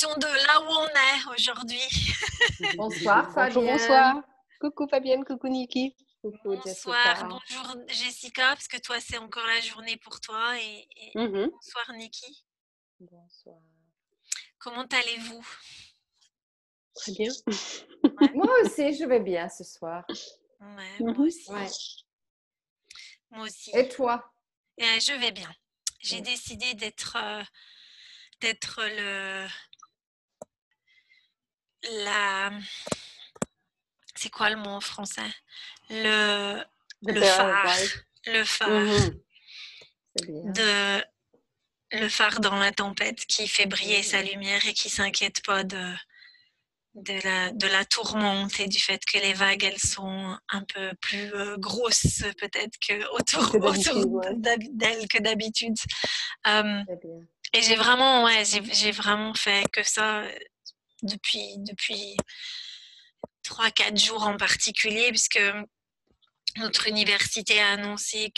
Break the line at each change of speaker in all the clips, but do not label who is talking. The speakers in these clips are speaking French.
Fonction de là où on est aujourd'hui.
Bonsoir Fabienne.
bonsoir. Coucou Fabienne, coucou Niki.
Coucou bonsoir, bonjour Jessica, parce que toi c'est encore la journée pour toi. Et,
Mhm.
bonsoir Niki.
Bonsoir.
Comment allez-vous?
Très bien.
Moi aussi, je vais bien ce soir.
Ouais, moi aussi.
Ouais.
Moi aussi.
Et toi?
Euh, je vais bien. J'ai
Ouais.
décidé d'être euh, d'être le la c'est quoi le mot en français? Le le phare. le phare
Mhm.
De le phare dans la tempête qui fait briller sa lumière et qui s'inquiète pas de de la, de la tourmente et du fait que les vagues elles sont un peu plus euh, grosses peut-être que autour,
Que d'habitude,
autour
ouais.
d'hab- d'elles que d'habitude. Euh, et j'ai vraiment, ouais, j'ai, vraiment fait que ça depuis, depuis 3-4 jours en particulier, puisque notre université a annoncé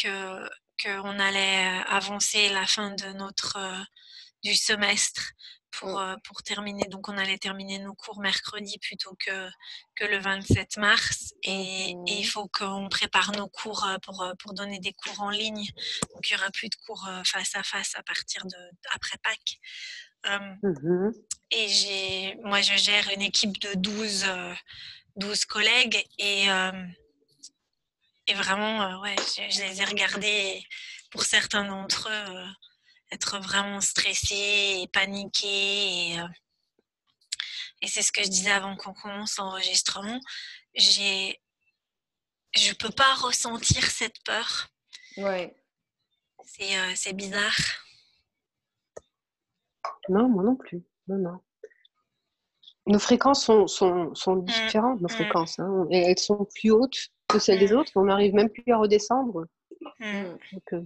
qu'on allait euh, avancer la fin de notre euh, du semestre pour, euh, pour terminer. Donc on allait terminer nos cours mercredi plutôt que, que le 27 mars. Et, et il faut qu'on prépare nos cours euh, pour, euh, pour donner des cours en ligne. Donc il n'y aura plus de cours face à face à partir de après Pâques. Euh,
Mhm.
et j'ai, moi, je gère une équipe de 12, euh, 12 collègues et, euh, et vraiment, ouais, je, je les ai regardés et pour certains d'entre eux être vraiment stressés et paniqués. Et, euh, et c'est ce que je disais avant qu'on commence l'enregistrement. J'ai, je peux pas ressentir cette peur.
Ouais.
C'est, euh, c'est bizarre.
Non, moi non plus. Non, non. Nos fréquences sont, sont, sont différentes, nos
mm.
fréquences. hein. Et elles sont plus hautes que celles des
Mm.
autres. On n'arrive même plus à redescendre.
Mm.
Donc, euh,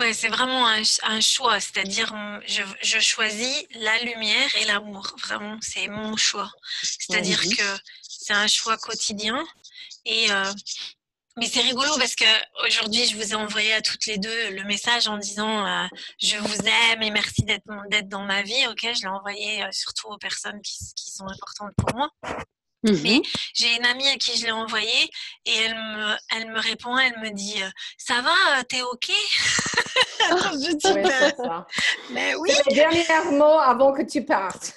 Ouais, c'est vraiment un, ch- un choix, c'est-à-dire hum, je, je choisis la lumière et l'amour, vraiment, c'est mon choix. C'est-à-dire que c'est un choix quotidien et euh, mais c'est rigolo parce que aujourd'hui je vous ai envoyé à toutes les deux le message en disant euh, je vous aime et merci d'être d'être dans ma vie. Ok, je l'ai envoyé euh, surtout aux personnes qui, qui sont importantes pour moi. Mais
mhm.
j'ai une amie à qui je l'ai envoyé et elle me, elle me répond, elle me dit euh, ça va, euh, t'es ok? Alors je dis ben,
c'est ça.
mais oui.
C'est les derniers mots avant que tu partes.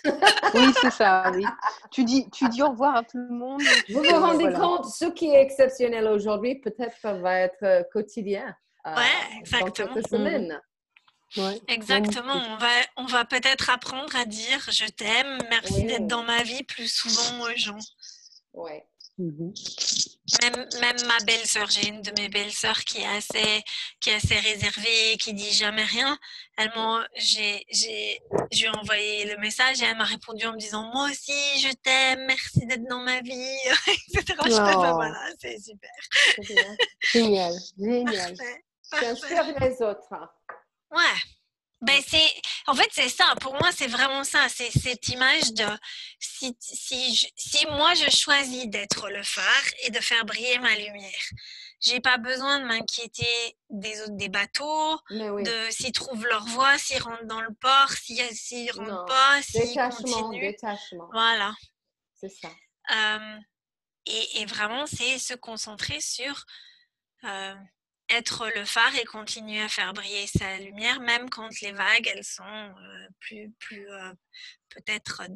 Oui, c'est ça, oui. Tu dis, tu dis au revoir à tout le monde.
Vous vous
euh,
rendez
voilà.
compte, ce qui est exceptionnel aujourd'hui, peut-être va être quotidien. euh,
Ouais,
Dans
exactement.
quelques semaines.
Ouais.
Exactement, on va, on va peut-être apprendre à dire je t'aime, merci
Oui.
d'être dans ma vie plus souvent aux gens.
Ouais.
Mhm.
Même, même ma belle-sœur, j'ai une de mes belles-sœurs qui est assez, qui est assez réservée, qui dit jamais rien. Elle m'a, j'ai, j'ai, je lui ai envoyé le message et elle m'a répondu en me disant moi aussi je t'aime, merci d'être dans ma vie, etc. Ben
Oh.
voilà, c'est super.
C'est bien.
Génial, génial.
Parfait,
Tu
parfait.
inspires les autres.
Ouais. Ben c'est, en fait, c'est ça. Pour moi, c'est vraiment ça. C'est cette image de si, si, je- si moi je choisis d'être le phare et de faire briller ma lumière, j'ai pas besoin de m'inquiéter des autres des bateaux,
oui.
de s'ils trouvent leur voie, s'ils rentrent dans le port, s'ils s'ils rentrent
Non.
pas, s'ils continuent.
détachement.
Voilà.
C'est ça.
Euh, et, et vraiment, c'est se concentrer sur euh, être le phare et continuer à faire briller sa lumière, même quand les vagues, elles sont euh, plus, plus euh, peut-être euh,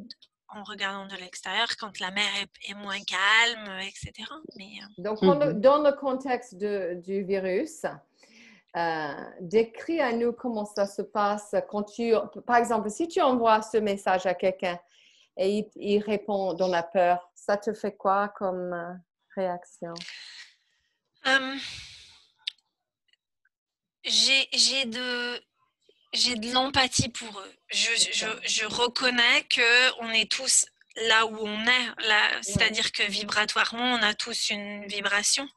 en regardant de l'extérieur, quand la mer est, est moins calme, etc. Mais euh,
Donc, dans le-
Mhm.
dans le contexte de- du virus, euh, décris à nous comment ça se passe quand tu, par exemple, si tu envoies ce message à quelqu'un et il, il répond dans la peur, ça te fait quoi comme réaction?
euh, j'ai j'ai de j'ai de l'empathie pour eux. Je, je, je reconnais que on est tous là où on est, là, c'est-à-dire que vibratoirement, on a tous une vibration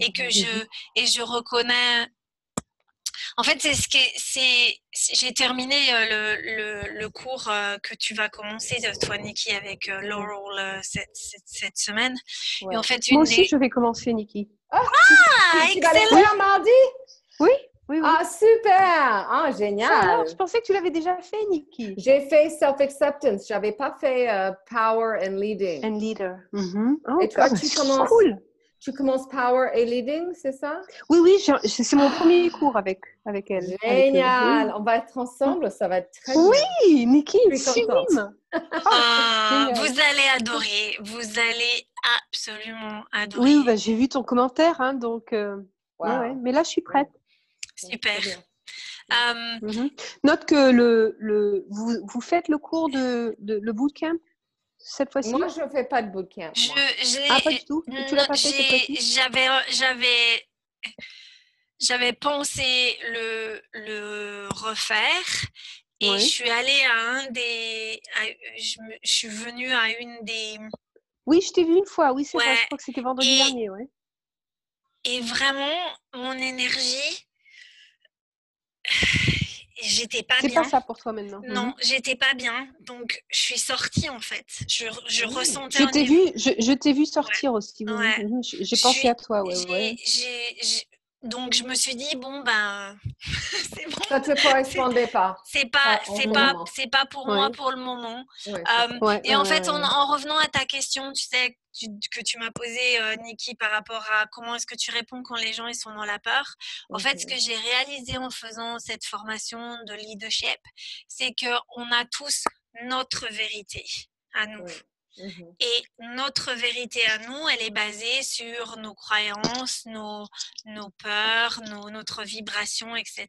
et que je et je reconnais. En fait, c'est ce qui c'est. J'ai terminé euh, le, le, le, cours euh, que tu vas commencer, toi, Nikki, avec euh, Laurel cette, cette, cette, semaine.
Et en fait, une Moi aussi, je vais commencer, Nikki.
Ah, ah tu, tu excellent! mardi?
Oui. Oui, oui.
Ah, super! Ah, génial!
je pensais que tu l'avais déjà fait, Nikki.
J'ai fait Self-Acceptance. Je n'avais pas fait uh, Power and Leading.
And Leader. Mm -hmm.
oh, et toi, tu commences, cool. tu commences Power et Leading, c'est ça?
Oui, oui, c'est mon premier cours avec, avec elle.
Génial! Avec On va être ensemble, ça va être très
Oui, bien. Nikki, sublime!
Ah, vous allez adorer, vous allez absolument adorer.
Oui, bah, j'ai vu ton commentaire, hein, donc... Euh, wow. ouais, ouais. Mais là, je suis prête.
Super.
Um, mm-hmm. Note que le, le, vous, vous faites le cours de, de le bootcamp cette fois-ci?
Moi, je ne fais pas de bootcamp.
Je,
ah, pas du tout? Tu l'as pas fait
J'avais, j'avais, j'avais pensé le, le refaire et oui. je suis allée à un des. À, je, je, suis venue à une des.
Oui, je t'ai vu une fois, oui, c'est ouais. vrai, je crois que c'était vendredi et, dernier, ouais.
Et vraiment, mon énergie j'étais pas
bien.
C'est
pas ça pour toi maintenant.
Non, mmh. j'étais pas bien. Donc, je suis sortie en fait. Je, je ressentais.
Je t'ai vu, je, je t'ai vu sortir ouais. aussi.
Ouais.
J'ai pensé à toi. Ouais, ouais.
Donc, je me suis dit, bon, ben, c'est bon.
Ça te correspondait pas.
C'est pas, c'est pas, c'est pas pour moi pour le moment. Euh, et en fait, en, en, revenant à ta question, tu sais, tu, que tu m'as posée, euh, Niki, par rapport à comment est-ce que tu réponds quand les gens ils sont dans la peur. En okay. fait, ce que j'ai réalisé en faisant cette formation de leadership, c'est qu'on a tous notre vérité à nous. Oui. Mmh. Et notre vérité à nous, elle est basée sur nos croyances, nos, nos peurs, nos, notre vibration, etc.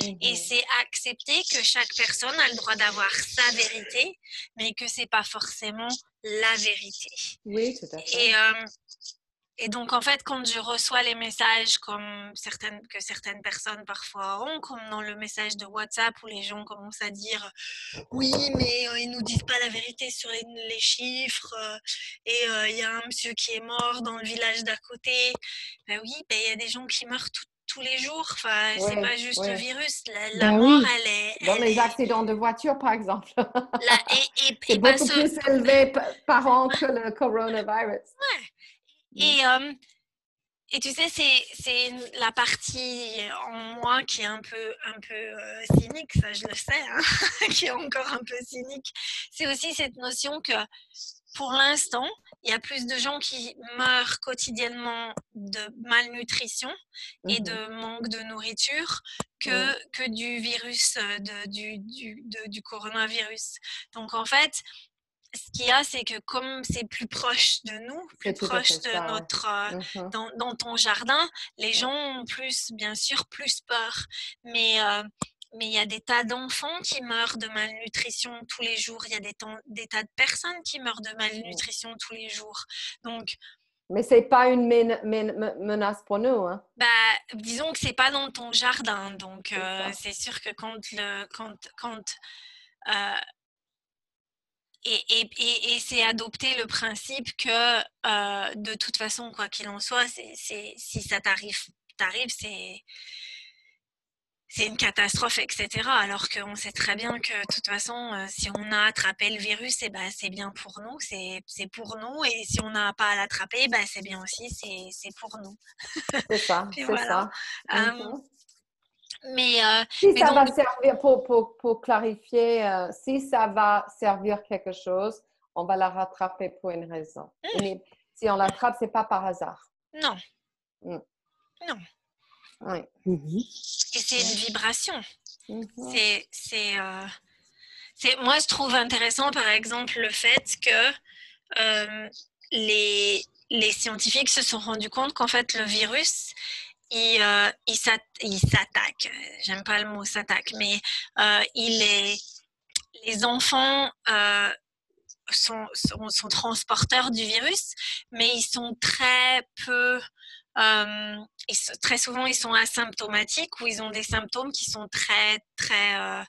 Mmh. Et c'est accepter que chaque personne a le droit d'avoir sa vérité, mais que c'est pas forcément la vérité.
Oui, tout à fait.
Et, euh, et donc, en fait, quand je reçois les messages comme certaines, que certaines personnes parfois ont, comme dans le message de WhatsApp où les gens commencent à dire oui, mais euh, ils nous disent pas la vérité sur les, les chiffres euh, et il euh, y a un monsieur qui est mort dans le village d'à côté. Ben oui, il ben, y a des gens qui meurent tout, tous les jours. Enfin, ouais, c'est pas juste ouais. le virus. La, la ben mort, oui. elle est.
Dans
elle
les
est...
accidents de voiture, par exemple.
La, et, et,
c'est beaucoup ce... plus élevé par an que le coronavirus.
Ouais. Et, euh, et tu sais, c'est la partie en moi qui est un peu, un peu euh, cynique, ça je le sais, hein, qui est encore un peu cynique. C'est aussi cette notion que pour l'instant, il y a plus de gens qui meurent quotidiennement de malnutrition et de mmh manque de nourriture que, que du virus, de, du, du, de, du coronavirus. Donc en fait, ce qu'il y a, c'est que comme c'est plus proche de nous, plus proche de ça, notre, ouais. euh, dans, dans, ton jardin, les gens ont plus, bien sûr, plus peur. Mais euh, mais il y a des tas d'enfants qui meurent de malnutrition tous les jours. Il y a des, des, tas de personnes qui meurent de malnutrition tous les jours. Donc,
mais c'est pas une menace pour nous. Hein?
Bah, disons que c'est pas dans ton jardin. Donc, euh, c'est sûr que quand le, quand, quand euh, et, et, et, et c'est adopter le principe que euh, de toute façon, quoi qu'il en soit, si ça t'arrive, t'arrive, c'est, c'est une catastrophe, etc. Alors qu'on sait très bien que de toute façon, euh, si on a attrapé le virus, eh ben, c'est bien pour nous, c'est, pour nous. Et si on n'a pas à l'attraper, ben, c'est bien aussi, c'est, pour nous.
C'est ça, c'est voilà. ça.
Um, mais, euh,
si
mais
ça
donc...
va servir, pour, pour, pour clarifier, euh, si ça va servir quelque chose, on va la rattraper pour une raison. Mmh. Mais si on l'attrape, c'est pas par hasard.
Non. Mmh. Non.
Oui.
Mmh. Et c'est une vibration. C'est, c'est, euh, c'est, moi, je trouve intéressant, par exemple, le fait que les, les scientifiques se sont rendus compte qu'en fait, le virus, il, euh, il s'attaque. J'aime pas le mot s'attaque, mais euh, il est, les enfants euh, sont, sont, sont, transporteurs du virus, mais ils sont très peu très souvent, ils sont asymptomatiques ou ils ont des symptômes qui sont très, très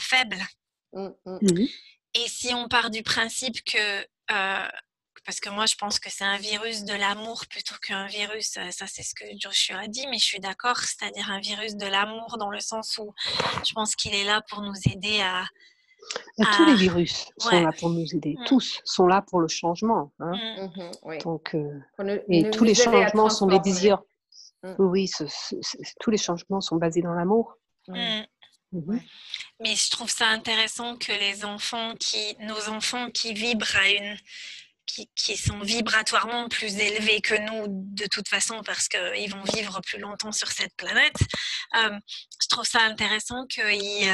faibles. Mmh, mmh. Et si on part du principe que parce que moi je pense que c'est un virus de l'amour plutôt qu'un virus, ça c'est ce que Joshua a dit, mais je suis d'accord, c'est-à-dire un virus de l'amour dans le sens où je pense qu'il est là pour nous aider à...
Tous les virus sont là pour nous aider, mmh. tous sont là pour le changement. Hein. Mmh. Mmh Donc, euh, et tous les changements sont des désirs. Oui, tous les changements sont basés dans l'amour.
Mais je trouve ça intéressant que les enfants qui, nos enfants qui vibrent à une, qui, sont vibratoirement plus élevés que nous de toute façon parce qu'ils vont vivre plus longtemps sur cette planète. Euh, je trouve ça intéressant qu'ils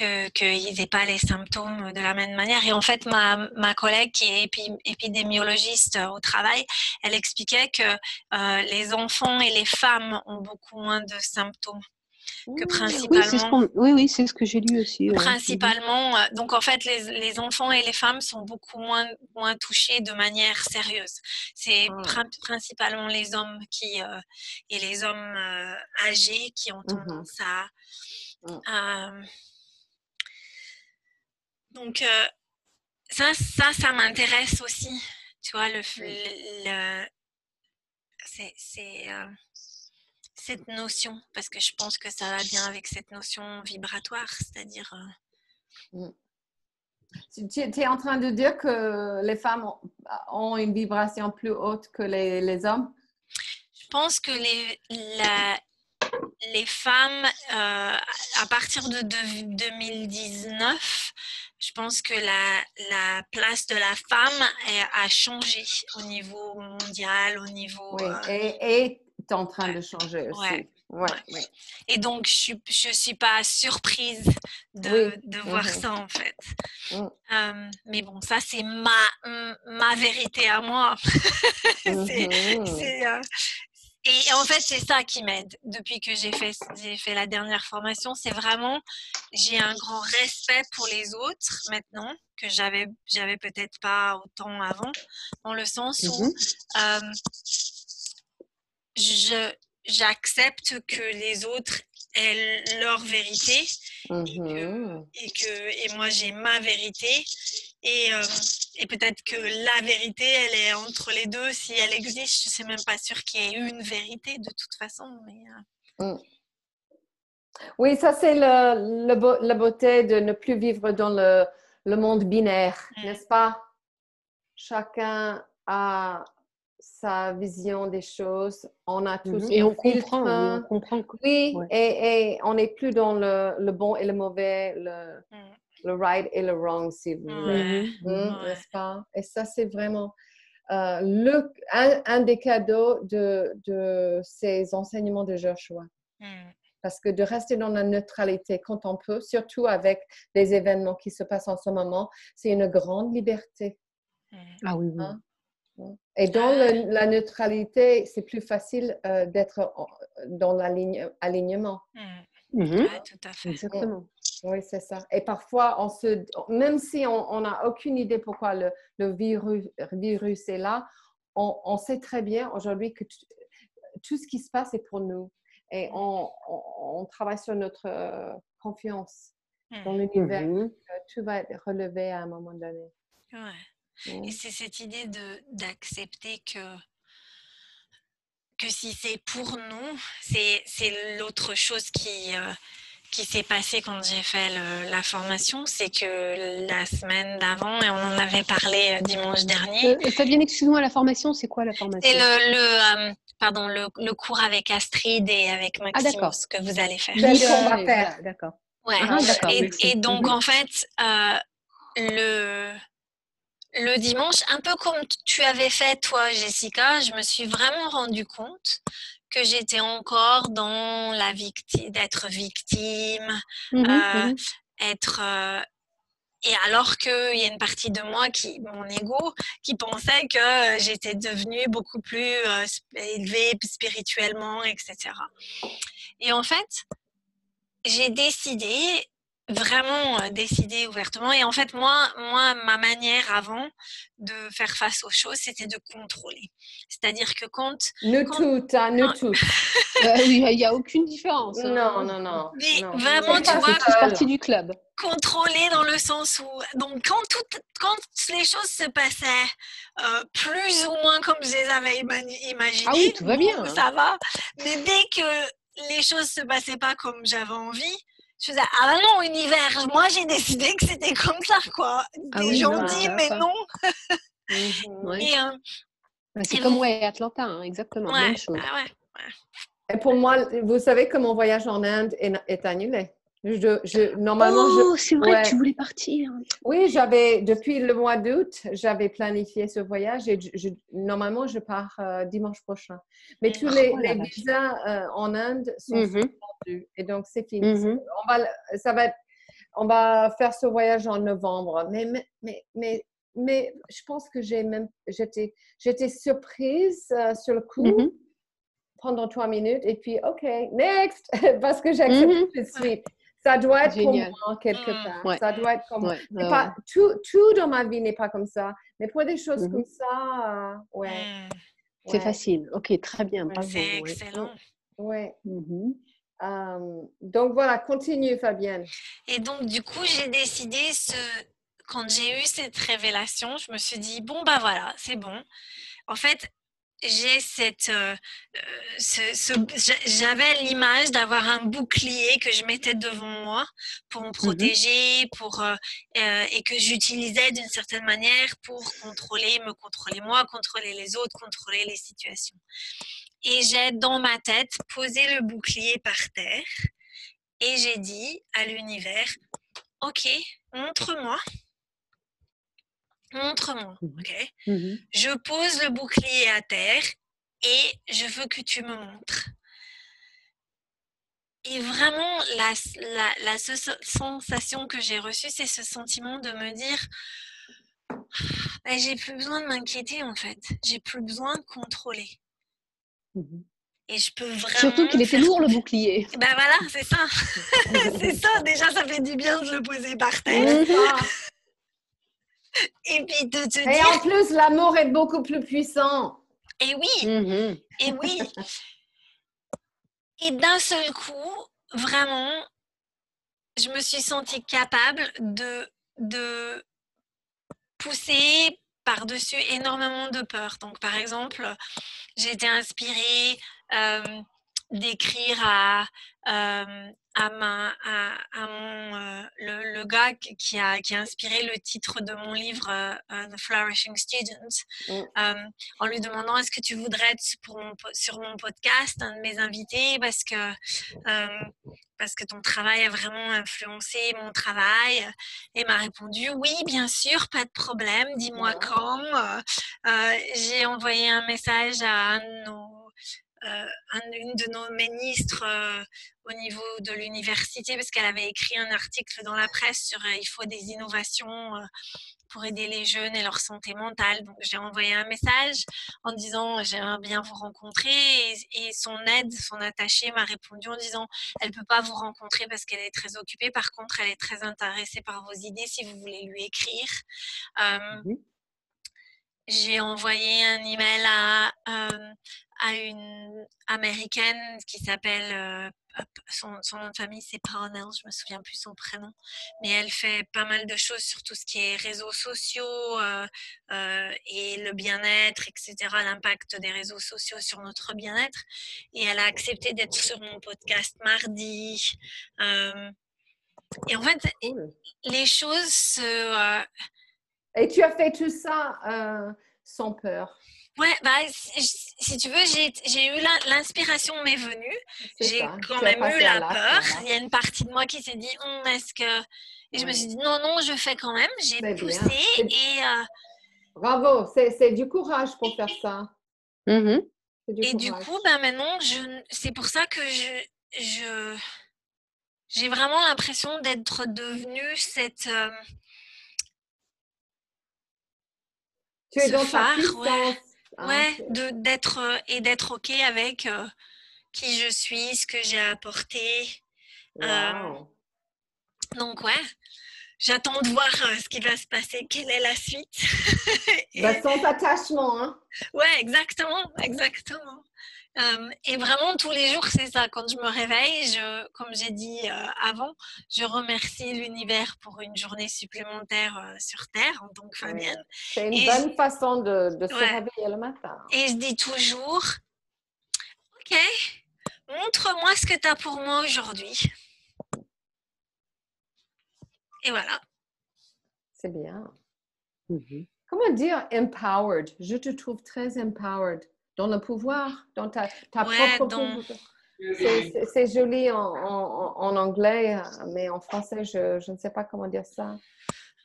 euh, n'aient pas les symptômes de la même manière. Et en fait, ma, ma collègue qui est épidémiologiste au travail, elle expliquait que euh, les enfants et les femmes ont beaucoup moins de symptômes que principalement.
Oui, oui, c'est ce que j'ai lu aussi.
Principalement, euh, donc en fait, les, les, enfants et les femmes sont beaucoup moins, moins touchés de manière sérieuse. C'est ah. principalement les hommes qui, euh, et les hommes euh, âgés qui ont mmh tendance à. Mmh. donc, ça, ça, ça m'intéresse aussi. Tu vois, le, le c'est cette notion Parce que je pense que ça va bien avec cette notion vibratoire, c'est-à-dire... Euh,
mm. Tu, es en train de dire que les femmes ont, une vibration plus haute que les, hommes?
Je pense que les, les femmes, euh, à partir de, 2019, je pense que la, la, place de la femme a changé au niveau mondial, au niveau...
Oui. Euh, et en train de changer aussi. Ouais.
Et donc, je ne je suis pas surprise de, de voir mm-hmm. ça, en fait. Mm. mais bon, ça, c'est ma, ma vérité à moi. Mm-hmm. Euh, et en fait, c'est ça qui m'aide depuis que j'ai fait, j'ai fait la dernière formation. C'est vraiment, j'ai un grand respect pour les autres maintenant que j'avais, j'avais peut-être pas autant avant, dans le sens où mm-hmm je, j'accepte que les autres aient leur vérité et, que, mmh et, que, et moi j'ai ma vérité et, euh, et peut-être que la vérité elle est entre les deux si elle existe je ne suis même pas sûre qu'il y ait une vérité de toute façon mais euh. mmh.
oui ça c'est le, la beauté de ne plus vivre dans le, le monde binaire mmh. n'est-ce pas? Chacun a sa vision des choses. On a tous.
Mhm. Et on comprend, on comprend.
Oui, et, on n'est plus dans le, bon et le mauvais, le, mm. le right et le wrong, si vous voulez. Mm, n'est-ce pas? Et ça, c'est vraiment euh, le, un, des cadeaux de, de, ces enseignements de Joshua. Mm. Parce que de rester dans la neutralité quand on peut, surtout avec les événements qui se passent en ce moment, c'est une grande liberté.
Ah oui, oui. Hein?
Et dans la neutralité, c'est plus facile euh, d'être dans l'alignement.
Mmh. Mmh. tout à fait.
Exactement. Oui, c'est ça. Et parfois, on se, même si on n'a aucune idée pourquoi le, le virus, virus, est là, on, sait très bien aujourd'hui que tout ce qui se passe est pour nous. Et on, on, travaille sur notre euh, confiance dans mmh. l'univers. Tout va être relevé à un moment donné.
Ouais. Et c'est cette idée d'accepter que, que si c'est pour nous, c'est l'autre chose qui, euh, qui s'est passé quand j'ai fait la formation, c'est que la semaine d'avant, et on en avait parlé euh, dimanche dernier.
Euh, Fabienne, excuse-moi, la formation, c'est quoi la formation?
C'est le, pardon, le, cours avec Astrid et avec ah, Maxime, ah, que vous allez faire.
D'accord.
Ouais. Ah, et, et, donc, en fait, le le dimanche, un peu comme tu avais fait toi, Jessica, je me suis vraiment rendu compte que j'étais encore dans la victime, d'être victime, mmh euh, mmh être euh, et alors qu'il y a une partie de moi qui, mon ego, qui pensait que j'étais devenue beaucoup plus euh, élevée spirituellement, etc. Et en fait, j'ai décidé vraiment euh, décider ouvertement. Et en fait, moi, moi, ma manière avant de faire face aux choses, c'était de contrôler. C'est-à-dire que quand...
Nous toutes, hein, nous toutes.
Bah oui, il n'y a aucune différence.
Hein. Non, non, non.
Mais vraiment, tu vois...
partie du club.
Contrôler dans le sens où... Donc, quand, tout, quand les choses se passaient euh, plus ou moins comme je les avais imaginées...
Ah oui, tout va bien. Hein.
Ça va. Mais dès que les choses se passaient pas comme j'avais envie je faisais ah non univers. Moi j'ai décidé que c'était comme ça quoi. Ah des gens disent mais non.
Mmh euh, c'est comme ouais Atlanta hein, exactement même chose.
Ah
et pour moi vous savez que mon voyage en Inde est annulé je, normalement,
oh, c'est vrai que tu voulais partir.
Oui, j'avais depuis le mois d'août, j'avais planifié ce voyage et normalement je pars euh, dimanche prochain. Mais tous les, oh visas euh, en Inde sont mm et donc c'est fini. Mm-hmm. On va, ça va, on va faire ce voyage en novembre. Mais mais mais mais, je pense que j'ai même j'étais j'étais surprise euh, sur le coup. Mm-hmm. pendant trois minutes et puis, OK, next, parce que j'accepte mm tout de suite. Ça doit être comme moi quelque mmh. part. Ça doit être comme pas, tout, tout, dans ma vie n'est pas comme ça, mais pour des choses mmh comme ça, euh, ouais. Mmh.
C'est facile. Ok, très bien.
C'est excellent.
Ouais. donc voilà, continue Fabienne.
Et donc du coup, j'ai décidé ce... quand j'ai eu cette révélation, je me suis dit bon bah voilà, c'est bon. En fait, j'ai cette, euh, euh, j'avais l'image d'avoir un bouclier que je mettais devant moi pour me mmh protéger, pour euh, et que j'utilisais d'une certaine manière pour contrôler, me contrôler moi, contrôler les autres, contrôler les situations. Et j'ai dans ma tête posé le bouclier par terre et j'ai dit à l'univers, ok, montre-moi montre-moi, mmh ok? Mmh Je pose le bouclier à terre et je veux que tu me montres. Et vraiment, la, la, sensation que j'ai reçue, c'est ce sentiment de me dire, bah, j'ai plus besoin de m'inquiéter en fait, j'ai plus besoin de contrôler. Mmh et je peux vraiment.
Surtout qu'il était lourd le bouclier.
Ben voilà, c'est ça. c'est ça. Déjà, ça fait du bien de le poser par terre. Et puis de te
Et en plus, l'amour est beaucoup plus puissant.
Et oui, mm-hmm. et oui. Et d'un seul coup, vraiment, je me suis sentie capable de, de pousser par-dessus énormément de peur. Donc, par exemple, j'ai été inspirée euh, d'écrire à, euh, à, ma, à, à mon, euh, le, le, gars qui a, qui a inspiré le titre de mon livre euh, The Flourishing Student, mmh. en lui demandant est-ce que tu voudrais être pour mon, sur mon podcast, un de mes invités, parce que, parce que ton travail a vraiment influencé mon travail. Et m'a répondu oui, bien sûr, pas de problème, dis-moi quand. J'ai envoyé un message à un de nos euh, une de nos ministres euh, au niveau de l'université parce qu'elle avait écrit un article dans la presse sur euh, il faut des innovations pour aider les jeunes et leur santé mentale. Donc j'ai envoyé un message en disant j'aimerais bien vous rencontrer et, son aide, son attachée m'a répondu en disant elle peut pas vous rencontrer parce qu'elle est très occupée. Par contre, elle est très intéressée par vos idées si vous voulez lui écrire. Mmh j'ai envoyé un email à, à une américaine qui s'appelle, euh, son, nom de famille c'est Parnell, je me souviens plus son prénom, mais elle fait pas mal de choses sur tout ce qui est réseaux sociaux euh, euh, et le bien-être, etc., l'impact des réseaux sociaux sur notre bien-être. Et elle a accepté d'être sur mon podcast mardi. et en fait, les choses se...
et tu as fait tout ça sans peur
Ouais, bah, si tu veux, j'ai eu l'inspiration m'est venue. J'ai quand même eu la peur. Il y a une partie de moi qui s'est dit, hum, est-ce que. Et je me suis dit, non, non, je fais quand même. J'ai poussé et. Euh
Bravo, c'est du courage pour faire ça.
Mmh et du coup, ben maintenant, c'est pour ça que je. je j'ai vraiment l'impression d'être devenue cette. Euh
tu es dans phare, ouais.
Ah, ouais, d'être euh, et d'être ok avec euh, qui je suis, ce que j'ai apporté. donc ouais, j'attends de voir euh, ce qui va se passer, quelle est la suite.
bah, sans attachement, hein
Ouais, exactement, exactement. Euh, et vraiment, tous les jours, c'est ça. Quand je me réveille, je, comme j'ai dit euh, avant, je remercie l'univers pour une journée supplémentaire euh, sur Terre en tant que Fabienne.
C'est une bonne façon de, se réveiller le matin.
Et je dis toujours, OK, montre-moi ce que tu as pour moi aujourd'hui. Et voilà.
C'est bien. Mm-hmm. Comment dire empowered? Je te trouve très empowered dans le pouvoir, dans ta, ta propre pouvoir. C'est joli en, en, anglais, mais en français, je, je, ne sais pas comment dire ça.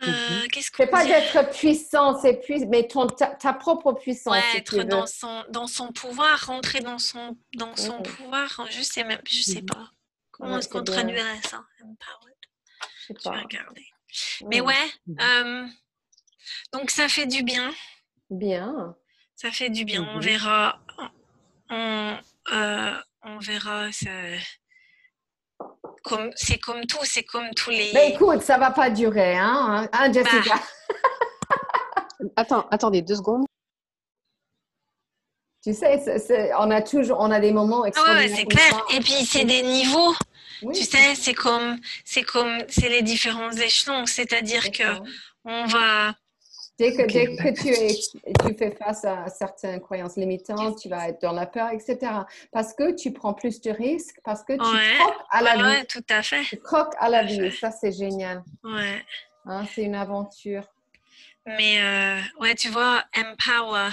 Euh, mhm.
c'est pas d'être puissant, c'est puis, mais ton, ta, propre puissance.
Ouais, être dans son, dans son pouvoir, rentrer dans son, dans son mhm. pouvoir. Je sais même, je sais mhm. pas. Comment est-ce qu'on traduirait ça Empowered. Je sais pas. Je vais regarder. Mais ouais, euh, donc ça fait du bien.
Bien.
Ça fait du bien. On mmh verra. On, euh, on verra. Comme, c'est comme tout, c'est comme tous les.
Mais écoute, ça va pas durer, hein, hein Jessica.
Bah. Attends, attendez deux secondes.
Tu sais, on a toujours, on a des moments
extraordinaires. Ah ouais, c'est clair. Et puis c'est des niveaux. tu sais, c'est comme, c'est comme, c'est les différents échelons. C'est-à-dire que on va,
Dès que, dès que tu, es, tu fais face à certaines croyances limitantes, tu vas être dans la peur, etc. Parce que tu prends plus de risques, parce que tu croques à la vie.
Oui, tout à fait.
Tu croques à la vie. Ça, c'est génial.
Ouais.
Hein, c'est une aventure.
Mais euh, ouais, tu vois, empower,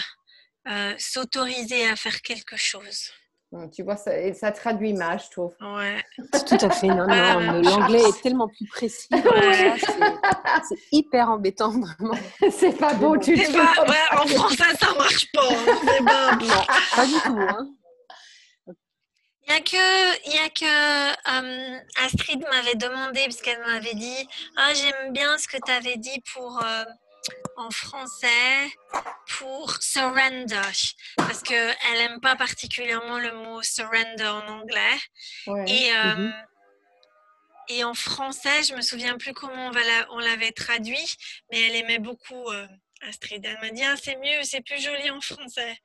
euh, s'autoriser à faire quelque chose.
Tu vois, ça, ça traduit mal, je trouve.
Ouais.
Tout à fait. Non, non, l'anglais est tellement plus précis. C'est hyper embêtant, vraiment.
C'est pas beau, tu
sais. Ouais, en français, ça marche pas.
Bon. Non, pas du tout. Hein.
Il y a que, il y a que euh, Astrid m'avait demandé, parce qu'elle m'avait dit Ah, j'aime bien ce que tu avais dit pour. Euh, en français pour surrender parce qu'elle n'aime pas particulièrement le mot surrender en anglais. Et, euh, mhm. et en français, je me souviens plus comment on, l'avait traduit, mais elle aimait beaucoup euh, Astrid. Elle m'a dit ah, c'est mieux, c'est plus joli en français.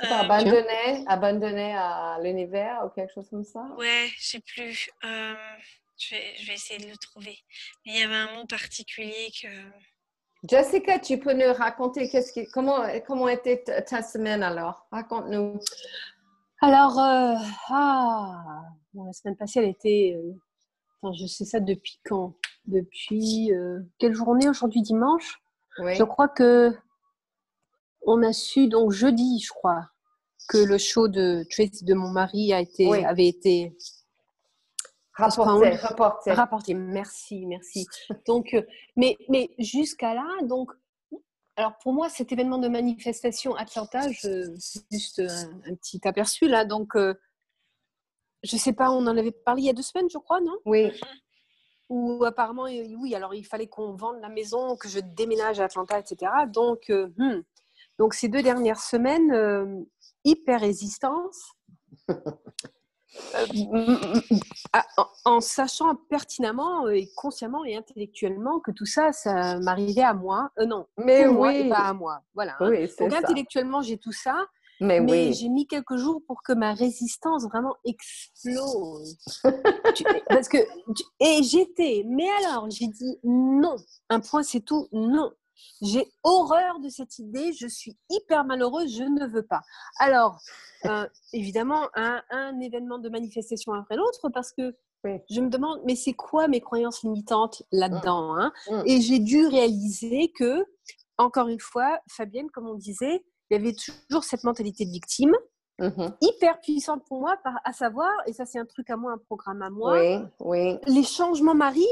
Euh, abandonner, abandonner à l'univers ou quelque chose comme ça?
Ouais, je sais plus. je, vais, je vais essayer de le trouver. Mais il y avait un mot particulier que.
Jessica, tu peux nous raconter qui, comment, comment était ta semaine alors? Raconte-nous.
Alors, euh, ah, la semaine passée, elle était. Euh, je sais ça depuis quand? Depuis euh, quelle journée aujourd'hui Dimanche? Je crois que on a su, donc jeudi, je crois, que le show de Tracy de mon mari a été, avait été
Rapporter, rapporter.
Rapporter, merci, merci. Donc, euh, mais, mais jusqu'à là, donc, alors pour moi, cet événement de manifestation Atlanta, c'est juste un, petit aperçu là. Donc, euh, je sais pas, on en avait parlé il y a deux semaines, je crois, non?
Oui.
Ou apparemment, oui, alors il fallait qu'on vende la maison, que je déménage à Atlanta, etc. Donc, euh, hmm. donc ces deux dernières semaines, hyper résistance. Euh, en sachant pertinemment et consciemment et intellectuellement que tout ça, ça m'arrivait à moi. Euh, non,
mais oui.
pas à moi. Voilà.
Hein.
Donc intellectuellement, j'ai tout ça. Mais, mais j'ai mis quelques jours pour que ma résistance vraiment explose. Parce que et j'étais. Mais alors, j'ai dit non. Un point, c'est tout. Non. J'ai horreur de cette idée, je suis hyper malheureuse, je ne veux pas. Alors, euh, évidemment, un, événement de manifestation après l'autre, parce que je me demande, mais c'est quoi mes croyances limitantes là-dedans mmh. hein? Mmh. Et j'ai dû réaliser que, encore une fois, Fabienne, comme on disait, il y avait toujours cette mentalité de victime. Mmh hyper puissante pour moi, à savoir, et ça c'est un truc à moi, un programme à moi, les changements m'arrivent,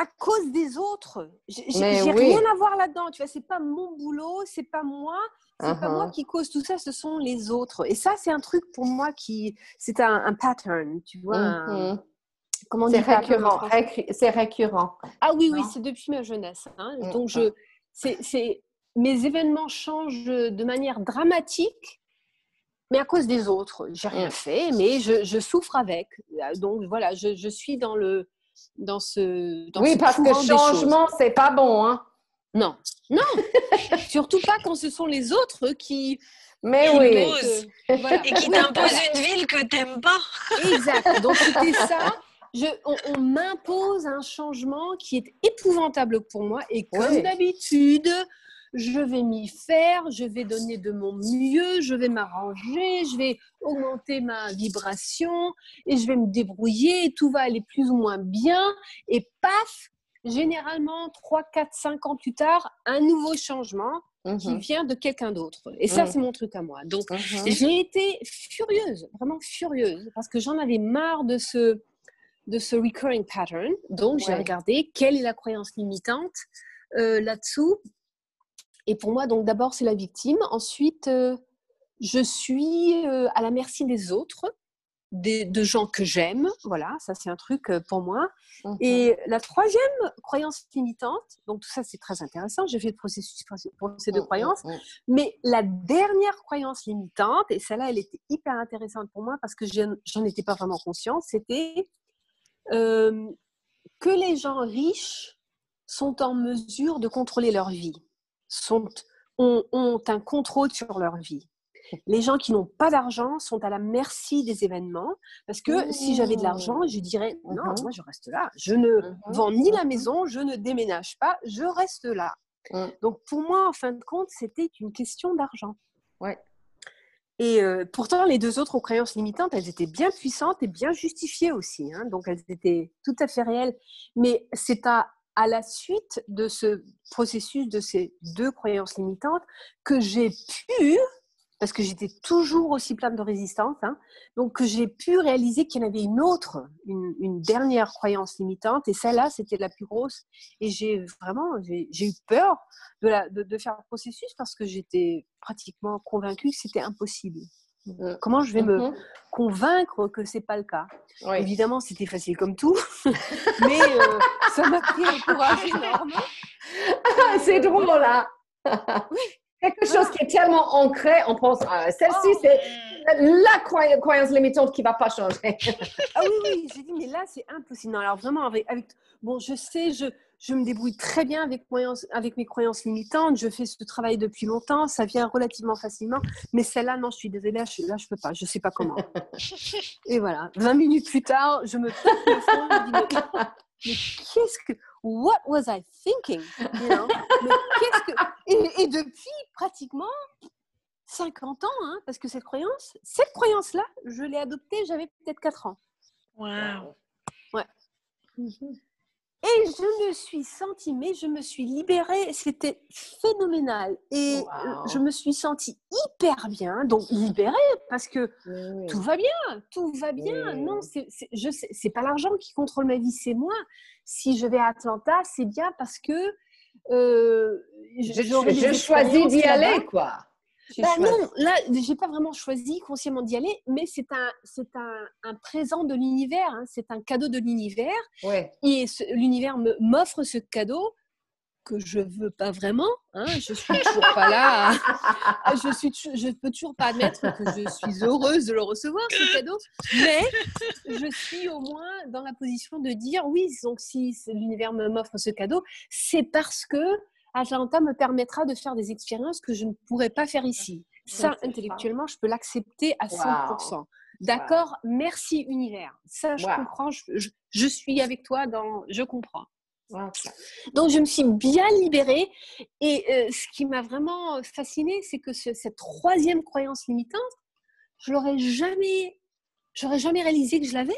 à cause des autres. J'ai rien à voir là-dedans. Tu vois, c'est pas mon boulot, c'est pas moi, c'est pas moi uh-huh. qui cause tout ça, ce sont les autres. Et ça, c'est un truc pour moi qui, c'est un, pattern, tu vois.
Mm-hmm. Comment c'est récurrent, c'est récurrent.
Ah oui, oui, c'est depuis ma jeunesse. Hein. Mm, Donc je, c'est, mes événements changent de manière dramatique mais à cause des autres. J'ai rien mmh. fait, mais je, souffre avec. Donc voilà, je, suis dans le dans ce
dans oui parce que changement c'est pas bon hein.
Non, non, surtout pas quand ce sont les autres qui
mais oui.
Et qui t'imposent une ville que t'aimes pas.
Exact. Donc c'était ça. Je, on, m'impose un changement qui est épouvantable pour moi et comme d'habitude, je vais m'y faire, je vais donner de mon mieux, je vais m'arranger, je vais augmenter ma vibration et je vais me débrouiller, tout va aller plus ou moins bien et paf, généralement 3, 4, 5 ans plus tard, un nouveau changement qui mmh vient de quelqu'un d'autre. Et ça, mmh. c'est mon truc à moi. Donc, mmh j'ai été furieuse, vraiment furieuse, parce que j'en avais marre de ce, de ce recurring pattern. Donc, j'ai regardé quelle est la croyance limitante euh, là-dessous. Et pour moi, donc d'abord, c'est la victime. Ensuite, euh, je suis euh, à la merci des autres de gens que j'aime. Voilà, ça c'est un truc euh, pour moi. Mmh Et la troisième croyance limitante, donc tout ça c'est très intéressant, j'ai fait le processus pour ces deux mmh, croyances, mais la dernière croyance limitante, et celle-là elle était hyper intéressante pour moi parce que j'en étais pas vraiment consciente, c'était que les gens riches sont en mesure de contrôler leur vie, sont, ont un contrôle sur leur vie. Les gens qui n'ont pas d'argent sont à la merci des événements parce que si j'avais de l'argent, je dirais non, mmh moi je reste là. Je ne mmh vends ni la mmh maison, je ne déménage pas, je reste là. Donc pour moi, en fin de compte, c'était une question d'argent.
Ouais.
Et euh, pourtant, les deux autres croyances limitantes, elles étaient bien puissantes et bien justifiées aussi. Hein. donc elles étaient tout à fait réelles. Mais c'est à à la suite de ce processus de ces deux croyances limitantes que j'ai pu parce que j'étais toujours aussi pleine de résistance. Hein. Donc, j'ai pu réaliser qu'il y en avait une autre, une, dernière croyance limitante, et celle-là, c'était la plus grosse. Et j'ai vraiment, j'ai eu peur de, de, faire le processus parce que j'étais pratiquement convaincue que c'était impossible. Mmh. Comment je vais me mmh convaincre que c'est pas le cas? Évidemment, c'était facile comme tout, mais euh, ça m'a pris un courage énorme.
c'est drôle là. oui quelque chose qui est tellement ancré, on pense, ah, celle-ci, oh, c'est la croyance limitante qui ne va pas changer.
ah oui, oui, j'ai dit, mais là, c'est impossible. Non, alors vraiment, avec, avec, bon, je sais, je, je me débrouille très bien avec, avec mes croyances limitantes, je fais ce travail depuis longtemps, ça vient relativement facilement, mais celle-là, non, je suis désolée, là, je ne peux pas, je ne sais pas comment. Et voilà, 20 minutes plus tard, je me tape le front, je me dis, mais, mais qu'est-ce que what was I thinking you know? Que... et, depuis pratiquement 50 ans, hein, parce que cette croyance, cette croyance-là, je l'ai adoptée, j'avais peut-être 4 ans.
Wow.
Ouais. Mhm. Et je me suis sentie, mais je me suis libérée, c'était phénoménal. Et euh, je me suis sentie hyper bien, donc libérée, parce que tout va bien, tout va bien. Non, c'est, c'est pas l'argent qui contrôle ma vie, c'est moi. Si je vais à Atlanta, c'est bien parce que euh,
je, je choisis d'y aller, quoi.
Bah non, là, j'ai pas vraiment choisi consciemment d'y aller, mais c'est un, c'est un, un, présent de l'univers, hein. c'est un cadeau de l'univers.
Ouais.
Et l'univers m'offre ce cadeau que je veux pas vraiment. Hein. Je suis toujours pas là. je suis, je peux toujours pas admettre que je suis heureuse de le recevoir ce cadeau, mais je suis au moins dans la position de dire oui. Donc si l'univers m'offre ce cadeau, c'est parce que Atlanta me permettra de faire des expériences que je ne pourrais pas faire ici. Ça, intellectuellement, je peux l'accepter à 100%. D'accord Merci, univers. Ça, je comprends. Je, suis avec toi dans. Je comprends. Donc, je me suis bien libérée. Et euh, ce qui m'a vraiment fascinée, c'est que cette troisième croyance limitante, je l'aurais jamais, j'aurais jamais réalisé que je l'avais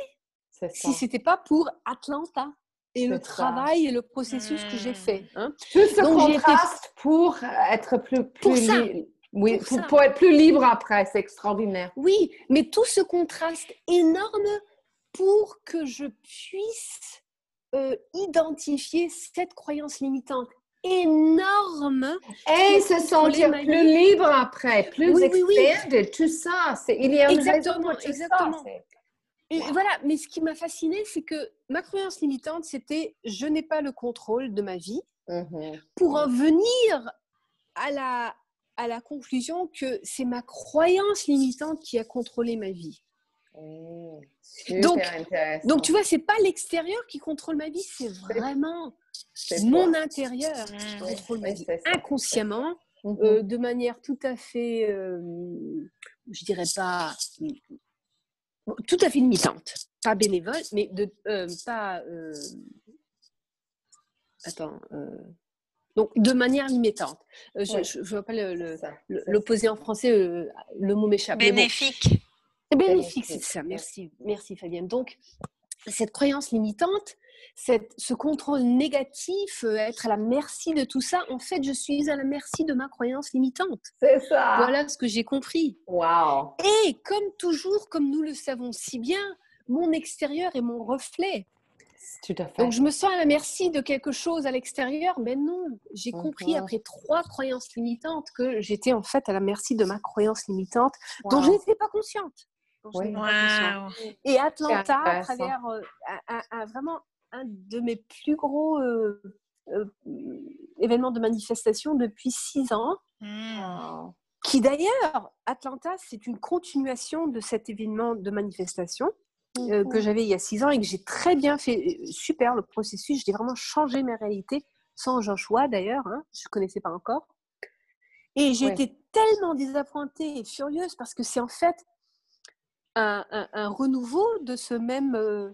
si c'était pas pour Atlanta et le travail et le processus que j'ai fait.
Mmh. Hein. Tout ce contraste pour être plus, plus oui, pour, être plus libre après, c'est extraordinaire.
Oui, mais tout ce contraste énorme pour que je puisse euh, identifier cette croyance limitante énorme
et se sentir plus libre après, plus oui, expanded, tout ça. Il y a
exactement, exactement. Et voilà, mais ce qui m'a fascinée, c'est que ma croyance limitante, c'était je n'ai pas le contrôle de ma vie. Mmh pour en venir à la, à la conclusion que c'est ma croyance limitante qui a contrôlé ma vie.
Oh,
donc, donc, tu vois, c'est pas l'extérieur qui contrôle ma vie, c'est vraiment mon intérieur qui contrôle ma vie inconsciemment, euh, de manière tout à fait, euh, je dirais pas, tout à fait limitante, pas bénévole, mais de, euh, pas, attends, donc, de manière limitante. Euh, je ne vois pas l'opposé en français, euh, le mot m'échappe.
Bénéfique.
Bénéfique, c'est ça. Merci, merci Fabienne. Donc, cette croyance limitante, cette, ce contrôle négatif, euh, être à la merci de tout ça, en fait, je suis à la merci de ma croyance limitante.
C'est ça.
Voilà ce que j'ai compris.
Wow.
Et comme toujours, comme nous le savons si bien, mon extérieur est mon reflet. Donc je me sens à la merci de quelque chose à l'extérieur, mais non, j'ai compris après trois croyances limitantes que j'étais en fait à la merci de ma croyance limitante dont je n'étais pas consciente. Et Atlanta, à travers euh, un, vraiment un de mes plus gros euh, euh, événements de manifestation depuis six ans, mmh. qui d'ailleurs, Atlanta, c'est une continuation de cet événement de manifestation. Euh, que j'avais il y a six ans et que j'ai très bien fait, super le processus, j'ai vraiment changé mes réalités, sans Joshua d'ailleurs, hein, je ne connaissais pas encore. Et j'ai été tellement désappointée et furieuse parce que c'est en fait un, un, renouveau de ce même euh,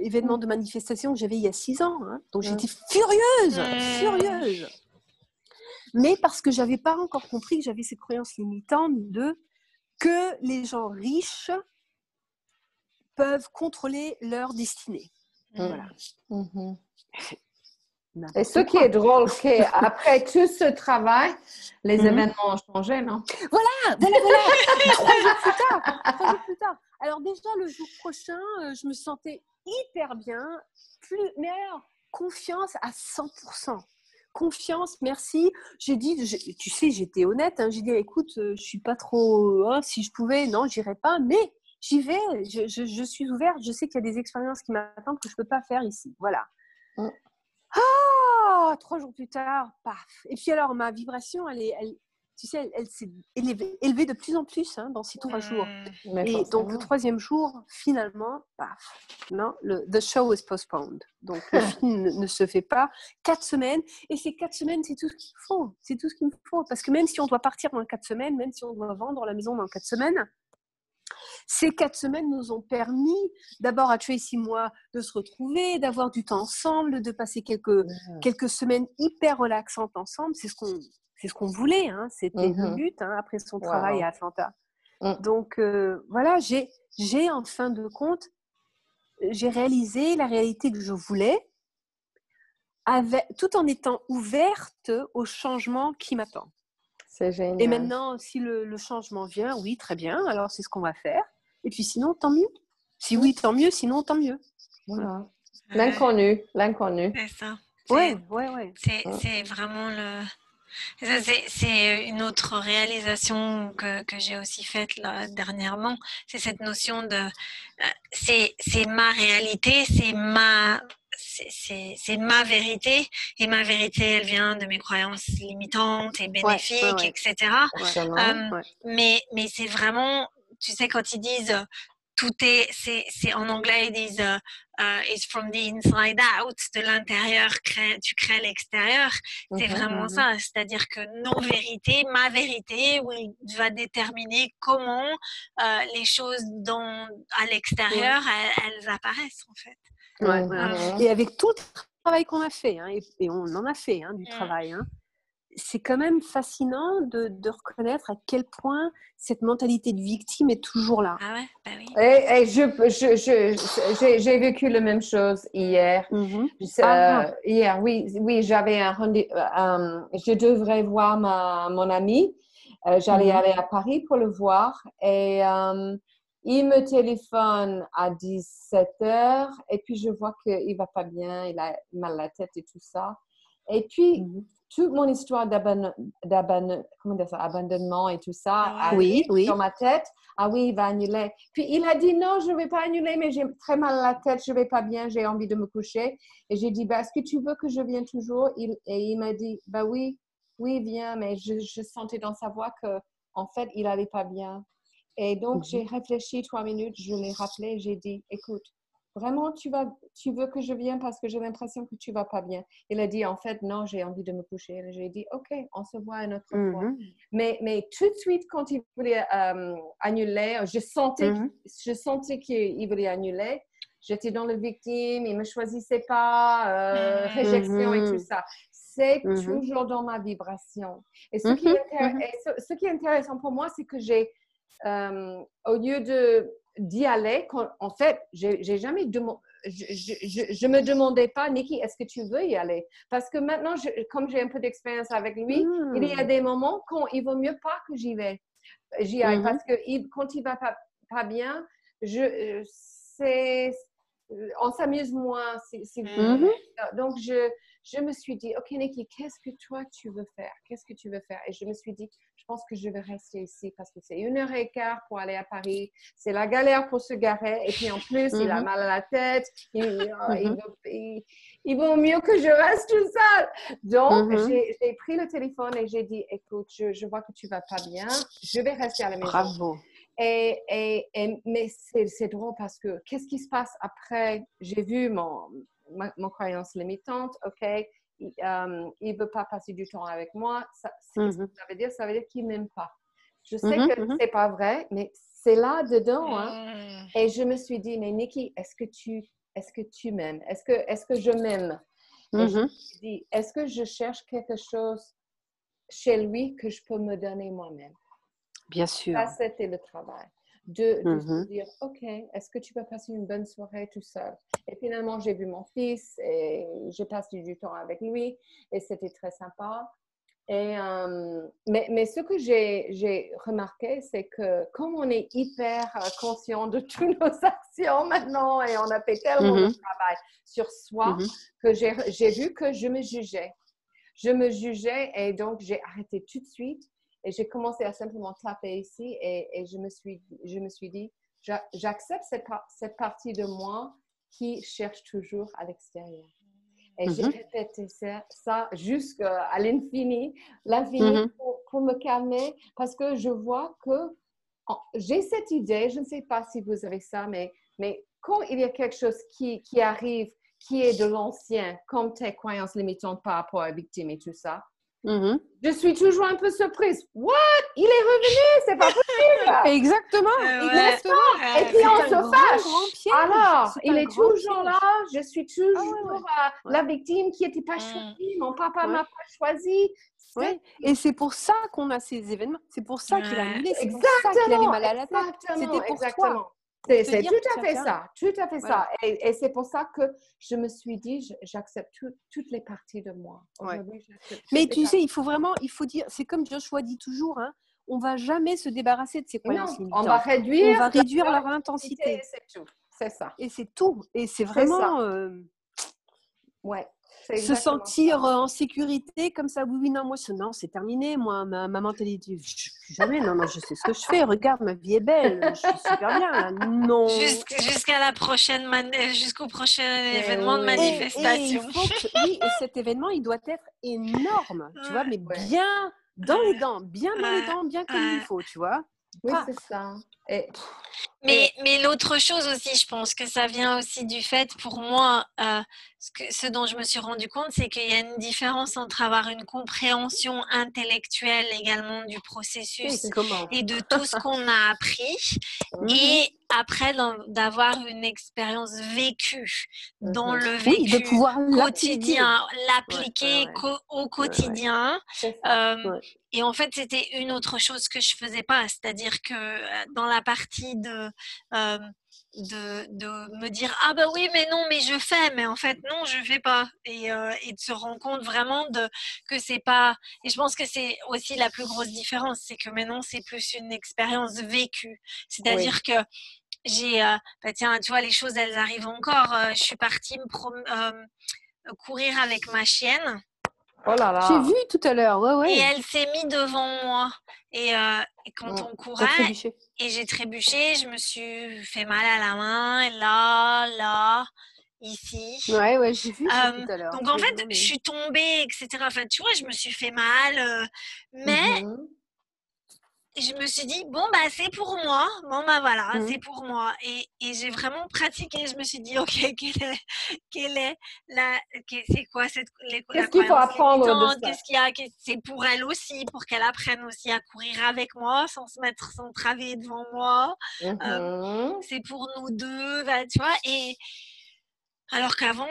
événement de manifestation que j'avais il y a six ans. Hein. Donc j'étais furieuse, furieuse. Mais parce que j'avais pas encore compris que j'avais ces croyances limitantes de que les gens riches peuvent contrôler leur destinée. Mmh. Voilà.
Mmh. Et ce qui est drôle, c'est après tout ce travail, les mmh. événements ont changé, non?
Voilà, voilà, voilà. trois, jours plus tard, trois jours plus tard. Alors déjà, le jour prochain, euh, je me sentais hyper bien, plus, mais alors, confiance à 100% confiance, merci. J'ai dit, tu sais, j'étais honnête. Hein, j'ai dit, écoute, euh, je suis pas trop. Hein, si je pouvais, non, j'irais pas. Mais j'y vais, je, suis ouverte, je sais qu'il y a des expériences qui m'attendent que je ne peux pas faire ici. Voilà. Mm. Ah, trois jours plus tard, paf. Et puis alors, ma vibration, elle est, elle, tu sais, elle, s'est élevée, de plus en plus hein, dans ces trois jours. Mm. Et donc, le troisième jour, finalement, paf, non, le the show is postponed. Donc, le film ne, se fait pas. Quatre semaines. Et ces quatre semaines, c'est tout ce qu'il faut. C'est tout ce qu'il me faut. Parce que même si on doit partir dans quatre semaines, même si on doit vendre la maison dans quatre semaines, ces quatre semaines nous ont permis, d'abord à Tracy et moi, de se retrouver, d'avoir du temps ensemble, de passer quelques, quelques semaines hyper relaxantes ensemble. C'est ce qu'on c'est ce qu'on voulait, hein. c'était le mm-hmm. but hein, après son travail à Atlanta. Mm. Donc euh, voilà, j'ai en fin de compte, j'ai réalisé la réalité que je voulais, avec, tout en étant ouverte au changement qui m'attend. Et maintenant, si le, changement vient, oui, très bien, alors c'est ce qu'on va faire. Et puis sinon, tant mieux. Si oui, tant mieux, sinon, tant mieux.
Voilà. L'inconnu, l'inconnu.
C'est ça.
Oui, oui, oui.
C'est vraiment le. C'est une autre réalisation que, que j'ai aussi faite là, dernièrement. C'est cette notion de. Euh, c'est ma réalité, c'est ma c'est ma vérité et ma vérité elle vient de mes croyances limitantes et bénéfiques etc euh, mais mais c'est vraiment tu sais quand ils disent tout est c'est en anglais ils disent uh, it's from the inside out de l'intérieur tu crées l'extérieur. C'est mhm, vraiment mhm. ça c'est-à-dire que nos vérités ma vérité oui, va déterminer comment euh, les choses dans à l'extérieur elles apparaissent en fait.
Et avec tout le travail qu'on a fait, hein, et, on en a fait hein, du mmh. travail, hein, c'est quand même fascinant de, reconnaître à quel point cette mentalité de victime est toujours là.
Ah ouais, bah oui.
Et, j'ai vécu la même chose hier. Mmh ah. Euh, hier, oui, oui j'avais un rendez-vous. Euh, je devrais voir ma, mon ami. Euh, j'allais mmh aller à Paris pour le voir. Et il me téléphone à 17 h et puis je vois qu'il va pas bien, il a mal à la tête et tout ça. Et puis, mhm. Toute mon histoire d'abandonnement et tout ça
ah oui, oui.
dans ma tête. Ah oui, il va annuler. Puis il a dit non, je ne vais pas annuler, mais j'ai très mal à la tête, je ne vais pas bien, j'ai envie de me coucher. Et j'ai dit, bah, est-ce que tu veux que je vienne toujours? Et il m'a dit, bah oui, oui, viens, mais je, je sentais dans sa voix que en fait, il n'allait pas bien. Et donc, j'ai mhm. réfléchi trois minutes, je l'ai rappelé, j'ai dit, écoute, vraiment, tu, vas, tu veux que je vienne parce que j'ai l'impression que tu vas pas bien. Il a dit, en fait, non, j'ai envie de me coucher. J'ai dit, OK, on se voit une autre fois. Mhm. Mais, mais tout de suite, quand il voulait euh, annuler, je sentais, mhm. je sentais qu'il voulait annuler. J'étais dans le victime, il me choisissait pas, euh, réjection et tout ça. C'est toujours dans ma vibration. Et ce, qui est, ce qui est intéressant pour moi, c'est que j'ai euh, au lieu de d'y aller, en fait, j'ai jamais demandé, je, ne me demandais pas, Nikki, est-ce que tu veux y aller? Parce que maintenant, comme j'ai un peu d'expérience avec lui, il y a hmm. des moments quand il vaut mieux pas que j'y vais. J'y aille mm-hmm. parce que il, quand il va pas, pas bien, je, euh, c'est, on s'amuse moins. Mm-hmm. Donc, je, je me suis dit, OK, Nikki, qu'est-ce que toi tu veux faire? Qu'est-ce que tu veux faire? Et je me suis dit, je pense que je vais rester ici parce que c'est une heure et quart pour aller à Paris. C'est la galère pour se garer. Et puis en plus, il a mhm. mal à la tête. Il, mhm. vaut mieux que je reste tout seul. Donc, mhm. j'ai pris le téléphone et j'ai dit, écoute, je, vois que tu vas pas bien. Je vais rester à la maison.
Bravo.
Et, et, mais c'est drôle parce que qu'est-ce qui se passe après? J'ai vu mon, mon croyance limitante, OK, il ne euh, veut pas passer du temps avec moi. Ça, mm-hmm. ça veut dire, ça veut dire qu'il m'aime pas. Je sais mm-hmm, que ce mm-hmm. c'est pas vrai, mais c'est là dedans. Hein. Mm. Et je me suis dit, mais Nikki, est-ce que tu, est-ce que tu m'aimes? Est-ce que, est-ce que je m'aime? Je me suis dit, est-ce que je cherche quelque chose chez lui que je peux me donner moi-même?
Bien sûr.
Ça, c'était le travail de, de se mmh dire, OK, est-ce que tu peux passer une bonne soirée tout seul? Et finalement, j'ai vu mon fils et j'ai passé du temps avec lui et c'était très sympa. Et, mais, mais, ce que j'ai remarqué, c'est que comme on est hyper euh, conscient de toutes nos actions maintenant et on a fait tellement de mmh travail sur soi, mmh que j'ai vu que je me jugeais. Je me jugeais et donc j'ai arrêté tout de suite et j'ai commencé à simplement taper ici et, je, me suis, je me suis dit, j'accepte cette, cette, partie de moi qui cherche toujours à l'extérieur. Et j'ai mm-hmm. répété ça, ça jusqu'à l'infini, l'infini mm-hmm. pour, me calmer parce que je vois que j'ai cette idée, je ne sais pas si vous avez ça, mais, mais quand il y a quelque chose qui, qui arrive qui est de l'ancien, comme tes croyances limitantes par rapport à la victime et tout ça, Mm-hmm. Je suis toujours un peu surprise. What? Il est revenu, c'est pas possible.
exactement,
exactement. Et puis on se fâche. Alors, il est toujours là. Je suis toujours ah la victime qui n'était pas mm. choisie. Mon papa m'a pas choisi.
Et c'est pour ça qu'on a ces événements. C'est pour ça qu'il a annulé. C'est pour ça qu'il avait mal à la tête. C'était pour exactement. toi.
C'est tout à fait ça, tout à fait ça. Et, c'est pour ça que je me suis dit, j'accepte toutes les parties de moi.
Mais tu sais, il faut vraiment, il faut dire, c'est comme Joshua dit toujours, hein, on va jamais se débarrasser de ces croyances
non, On va réduire,
on va réduire leur intensité.
C'est tout, c'est ça.
Et c'est tout. Et c'est vraiment. Euh,
ouais
se sentir euh, en sécurité comme ça. Oui, oui, non, moi, non, c'est terminé. Moi, ma, ma mentalité, jamais. Non, non, je sais ce que je fais. Regarde, ma vie est belle. Je suis super bien. Non.
Jusqu'à la prochaine, jusqu'au prochain événement de manifestation.
oui, et cet événement, il doit être énorme. Tu vois, mais bien dans les dents, bien dans les dents, bien comme il faut, tu vois.
Oui, c'est ça.
mais, mais l'autre chose aussi, je pense que ça vient aussi du fait, pour moi, euh, ce, que, ce, dont je me suis rendu compte, c'est qu'il y a une différence entre avoir une compréhension intellectuelle également du processus et de tout ce qu'on a appris, mmh et après d'avoir une expérience vécue dans mmh le vécu quotidien, l'appliquer au quotidien. Euh, et en fait, c'était une autre chose que je faisais pas, c'est-à-dire que dans la partie de, euh, de, de, me dire ah ben oui mais non mais je fais mais en fait non je fais pas et, et de se rendre compte vraiment de que c'est pas et je pense que c'est aussi la plus grosse différence c'est que maintenant c'est plus une expérience vécue c'est-à-dire que j'ai, euh, bah tiens, tu vois, les choses, elles arrivent encore. Je suis partie me courir avec ma chienne.
Oh là là. J'ai vu tout à l'heure, ouais, ouais.
Et elle s'est mise devant moi. Et, et quand on courait, et j'ai trébuché, je me suis fait mal à la main, là, là. ici.
Ouais, ouais, j'ai vu ça tout à l'heure.
Donc en fait, je suis tombée, etc. Enfin, tu vois, je me suis fait mal. mais mmh je me suis dit, bon, bah, c'est pour moi. Bon, bah, voilà, mmh. c'est pour moi. Et, et j'ai vraiment pratiqué. Je me suis dit, OK, quelle est, quelle est la. C'est quoi cette.
Qu'est-ce qu'il faut apprendre
Qu'est-ce qu'il y a? C'est pour elle aussi, pour qu'elle apprenne aussi à courir avec moi sans se mettre, sans travailler devant moi. Mmh c'est pour nous deux, bah, tu vois. Et. Alors qu'avant,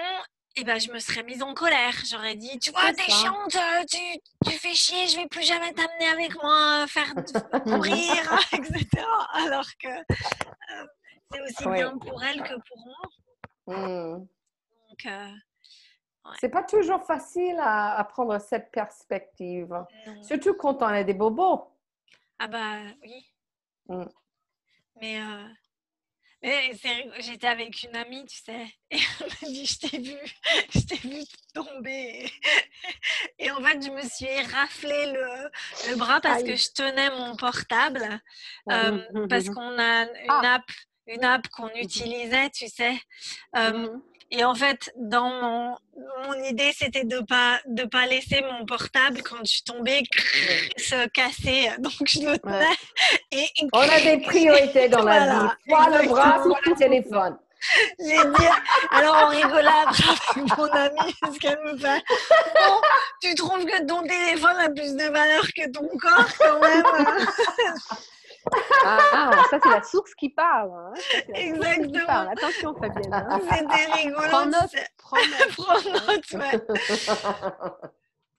eh ben, je me serais mise en colère. J'aurais dit, tu vois, t'es chiante, euh, tu, tu, fais chier, je vais plus jamais t'amener avec moi, faire courir, etc. Alors que euh, c'est aussi bien pour elle que pour moi. Mmh.
Donc, euh, C'est pas toujours facile à, prendre cette perspective, surtout quand on a des bobos.
Ah bah oui. Mmh. Mais J'étais avec une amie, tu sais, et elle m'a dit Je t'ai vu, je t'ai vu tomber. Et en fait, je me suis raflé le, le bras parce que je tenais mon portable. Euh, parce qu'on a une ah. app, une app qu'on utilisait, tu sais. Euh, mmh et en fait, dans mon, mon idée, c'était de pas de pas laisser mon portable quand je tombais se casser. Donc je le tenais. Et,
On a des priorités dans la vie. Soit le bras, soit le téléphone.
J'ai dit, alors on rigolait avec mon amie, parce qu'elle me fait bon, tu trouves que ton téléphone a plus de valeur que ton corps quand même
ah, ça c'est la source qui parle. Hein.
Exactement. Qui parle.
Attention Fabienne. Hein.
C'était rigolo.
Prends note. Prends
note. ouais.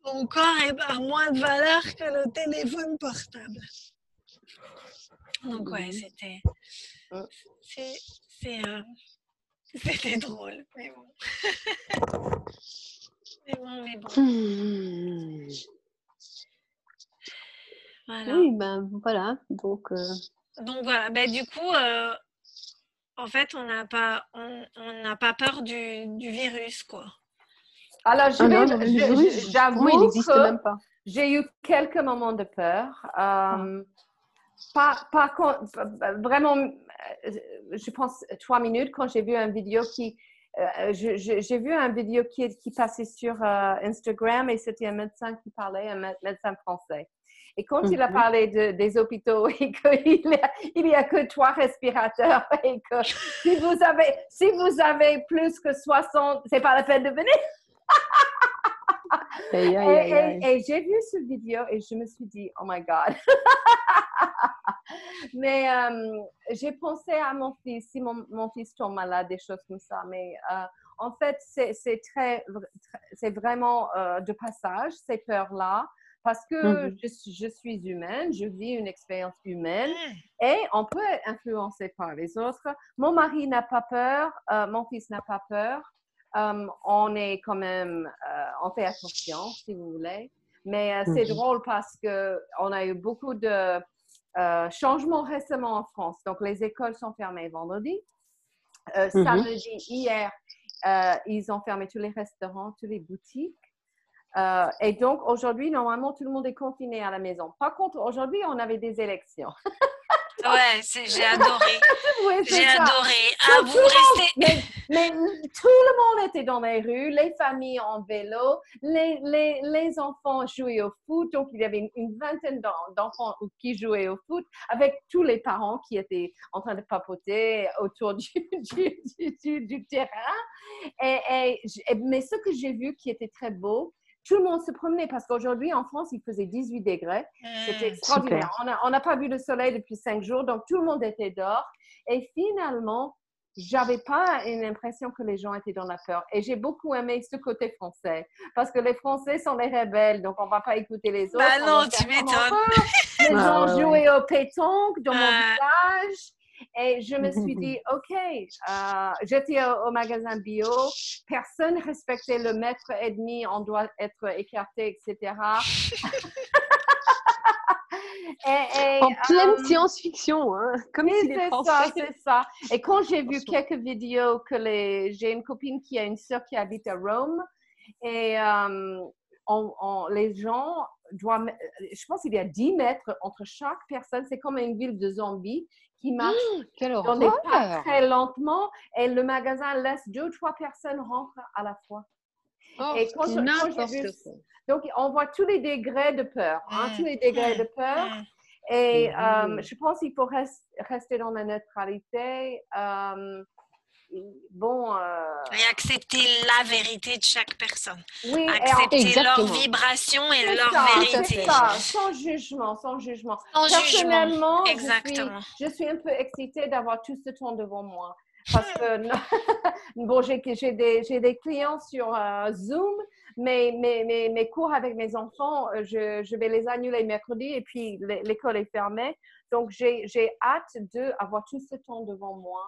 Ton corps est moins de valeur que le téléphone portable. Donc ouais, c'était... C'est... Euh... C'était drôle, mais bon. mais bon, mais bon.
Oui, ben voilà. Donc, euh
Donc voilà, ben, du coup, euh, en fait, on n'a pas, on, n'a pas peur du, du, virus, quoi.
Alors, je ah j'avoue il n'existe même pas. J'ai eu quelques moments de peur. Ah. pas, pas, vraiment, euh, je pense trois minutes quand j'ai vu une vidéo qui, j'ai vu un vidéo qui, qui passait sur Instagram et c'était un médecin qui parlait, un médecin français. Et quand il a mhm. parlé des hôpitaux et qu'il n'y a, que trois respirateurs et que si vous avez, si vous avez plus que 60, c'est pas la peine de venir. et, j'ai vu cette vidéo et je me suis dit, oh my God. mais euh, j'ai pensé à mon fils, si mon, mon, fils tombe malade, des choses comme ça. Mais euh, en fait, c'est très, c'est vraiment euh, de passage, ces peurs-là parce que mmh je, suis humaine, je vis une expérience humaine mmh. et on peut être influencé par les autres. Mon mari n'a pas peur, euh, mon fils n'a pas peur. on est quand même, euh, on fait attention si vous voulez. Mais euh, c'est mmh drôle parce qu'on a eu beaucoup de changements récemment en France. Donc les écoles sont fermées vendredi. Samedi, hier, ils ont fermé tous les restaurants, toutes les boutiques. Euh, et donc, aujourd'hui, normalement, tout le monde est confiné à la maison. Par contre, aujourd'hui, on avait des élections.
ouais, j'ai adoré. j'ai adoré. Ah, vous restez.
Mais, tout le monde était dans les rues, les familles en vélo, les, les, les enfants jouaient au foot. Donc, il y avait une, vingtaine d'enfants qui jouaient au foot avec tous les parents qui étaient en train de papoter autour du, du, du, terrain. et, mais ce que j'ai vu qui était très beau, tout le monde se promenait parce qu'aujourd'hui, en France, il faisait 18 degrés. C'était mmh, extraordinaire. On n'a pas vu le soleil depuis cinq jours, donc tout le monde était dehors. Et finalement, j'avais pas une impression que les gens étaient dans la peur. Et j'ai beaucoup aimé ce côté français. Parce que les Français sont les rebelles, donc on va pas écouter les autres.
Bah non, tu m'étonnes.
Ils ah ont joué au pétanque dans mon ah. village. Et je me suis dit, OK, euh, j'étais au, magasin bio, personne respectait le mètre et demi, on doit être écarté, etc.
en pleine euh, science-fiction, hein, comme si
c'est ça, c'est ça. Et quand j'ai vu quelques vidéos que les, j'ai une copine qui a une sœur qui habite à Rome et euh, les gens doit, je pense qu'il y a 10 mètres entre chaque personne. C'est comme une ville de zombies qui marche
mmh, dans des pas
très lentement et le magasin laisse deux ou trois personnes rentrer à la fois.
Oh, et quand,
donc, on voit tous les degrés de peur, hein, mmh, tous les degrés de peur. Mmh. Et euh, je pense qu'il faut rester dans la neutralité. Euh, bon. Euh,
et accepter la vérité de chaque personne. Oui, accepter leur vibration et leur vérité.
Ça, sans jugement, sans jugement.
Sans Personnellement, Exactement.
Je, suis, un peu excitée d'avoir tout ce temps devant moi. Parce que, bon, j'ai des, des, clients sur euh, Zoom, mais mes, mes, mes, cours avec mes enfants, euh, je, je, vais les annuler mercredi et puis l'école est fermée. Donc, j'ai hâte d'avoir tout ce temps devant moi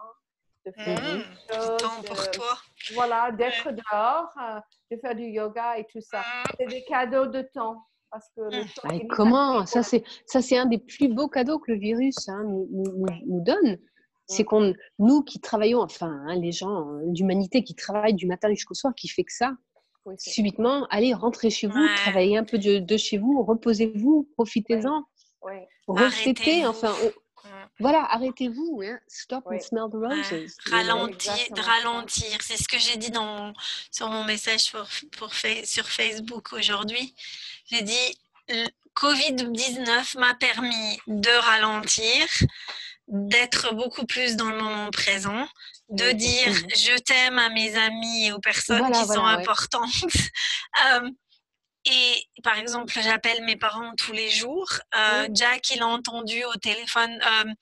de faire
mmh. temps pour toi.
Voilà, d'être dehors, euh, de faire du yoga et tout ça. Mmh. C'est des cadeaux de temps. Parce que
mmh. comment Ça, c'est ça, c'est un des plus beaux cadeaux que le virus hein, nous, nous, nous, donne. C'est qu'on, nous qui travaillons, enfin, hein, les gens, l'humanité qui travaille du matin jusqu'au soir, qui fait que ça, subitement, allez, rentrez chez vous, travaillez un peu de, chez vous, reposez-vous, profitez-en. Ouais. Recetez, enfin, voilà, arrêtez-vous. Hein. Stop and smell the roses.
Ralentir, ralentir. C'est ce que j'ai dit dans, sur mon message pour, pour sur Facebook aujourd'hui. J'ai dit Covid-19 m'a permis de ralentir, d'être beaucoup plus dans le moment présent, de dire je t'aime à mes amis et aux personnes qui sont importantes. Euh, et par exemple, j'appelle mes parents tous les jours. Euh, Jack, il a entendu au téléphone, euh,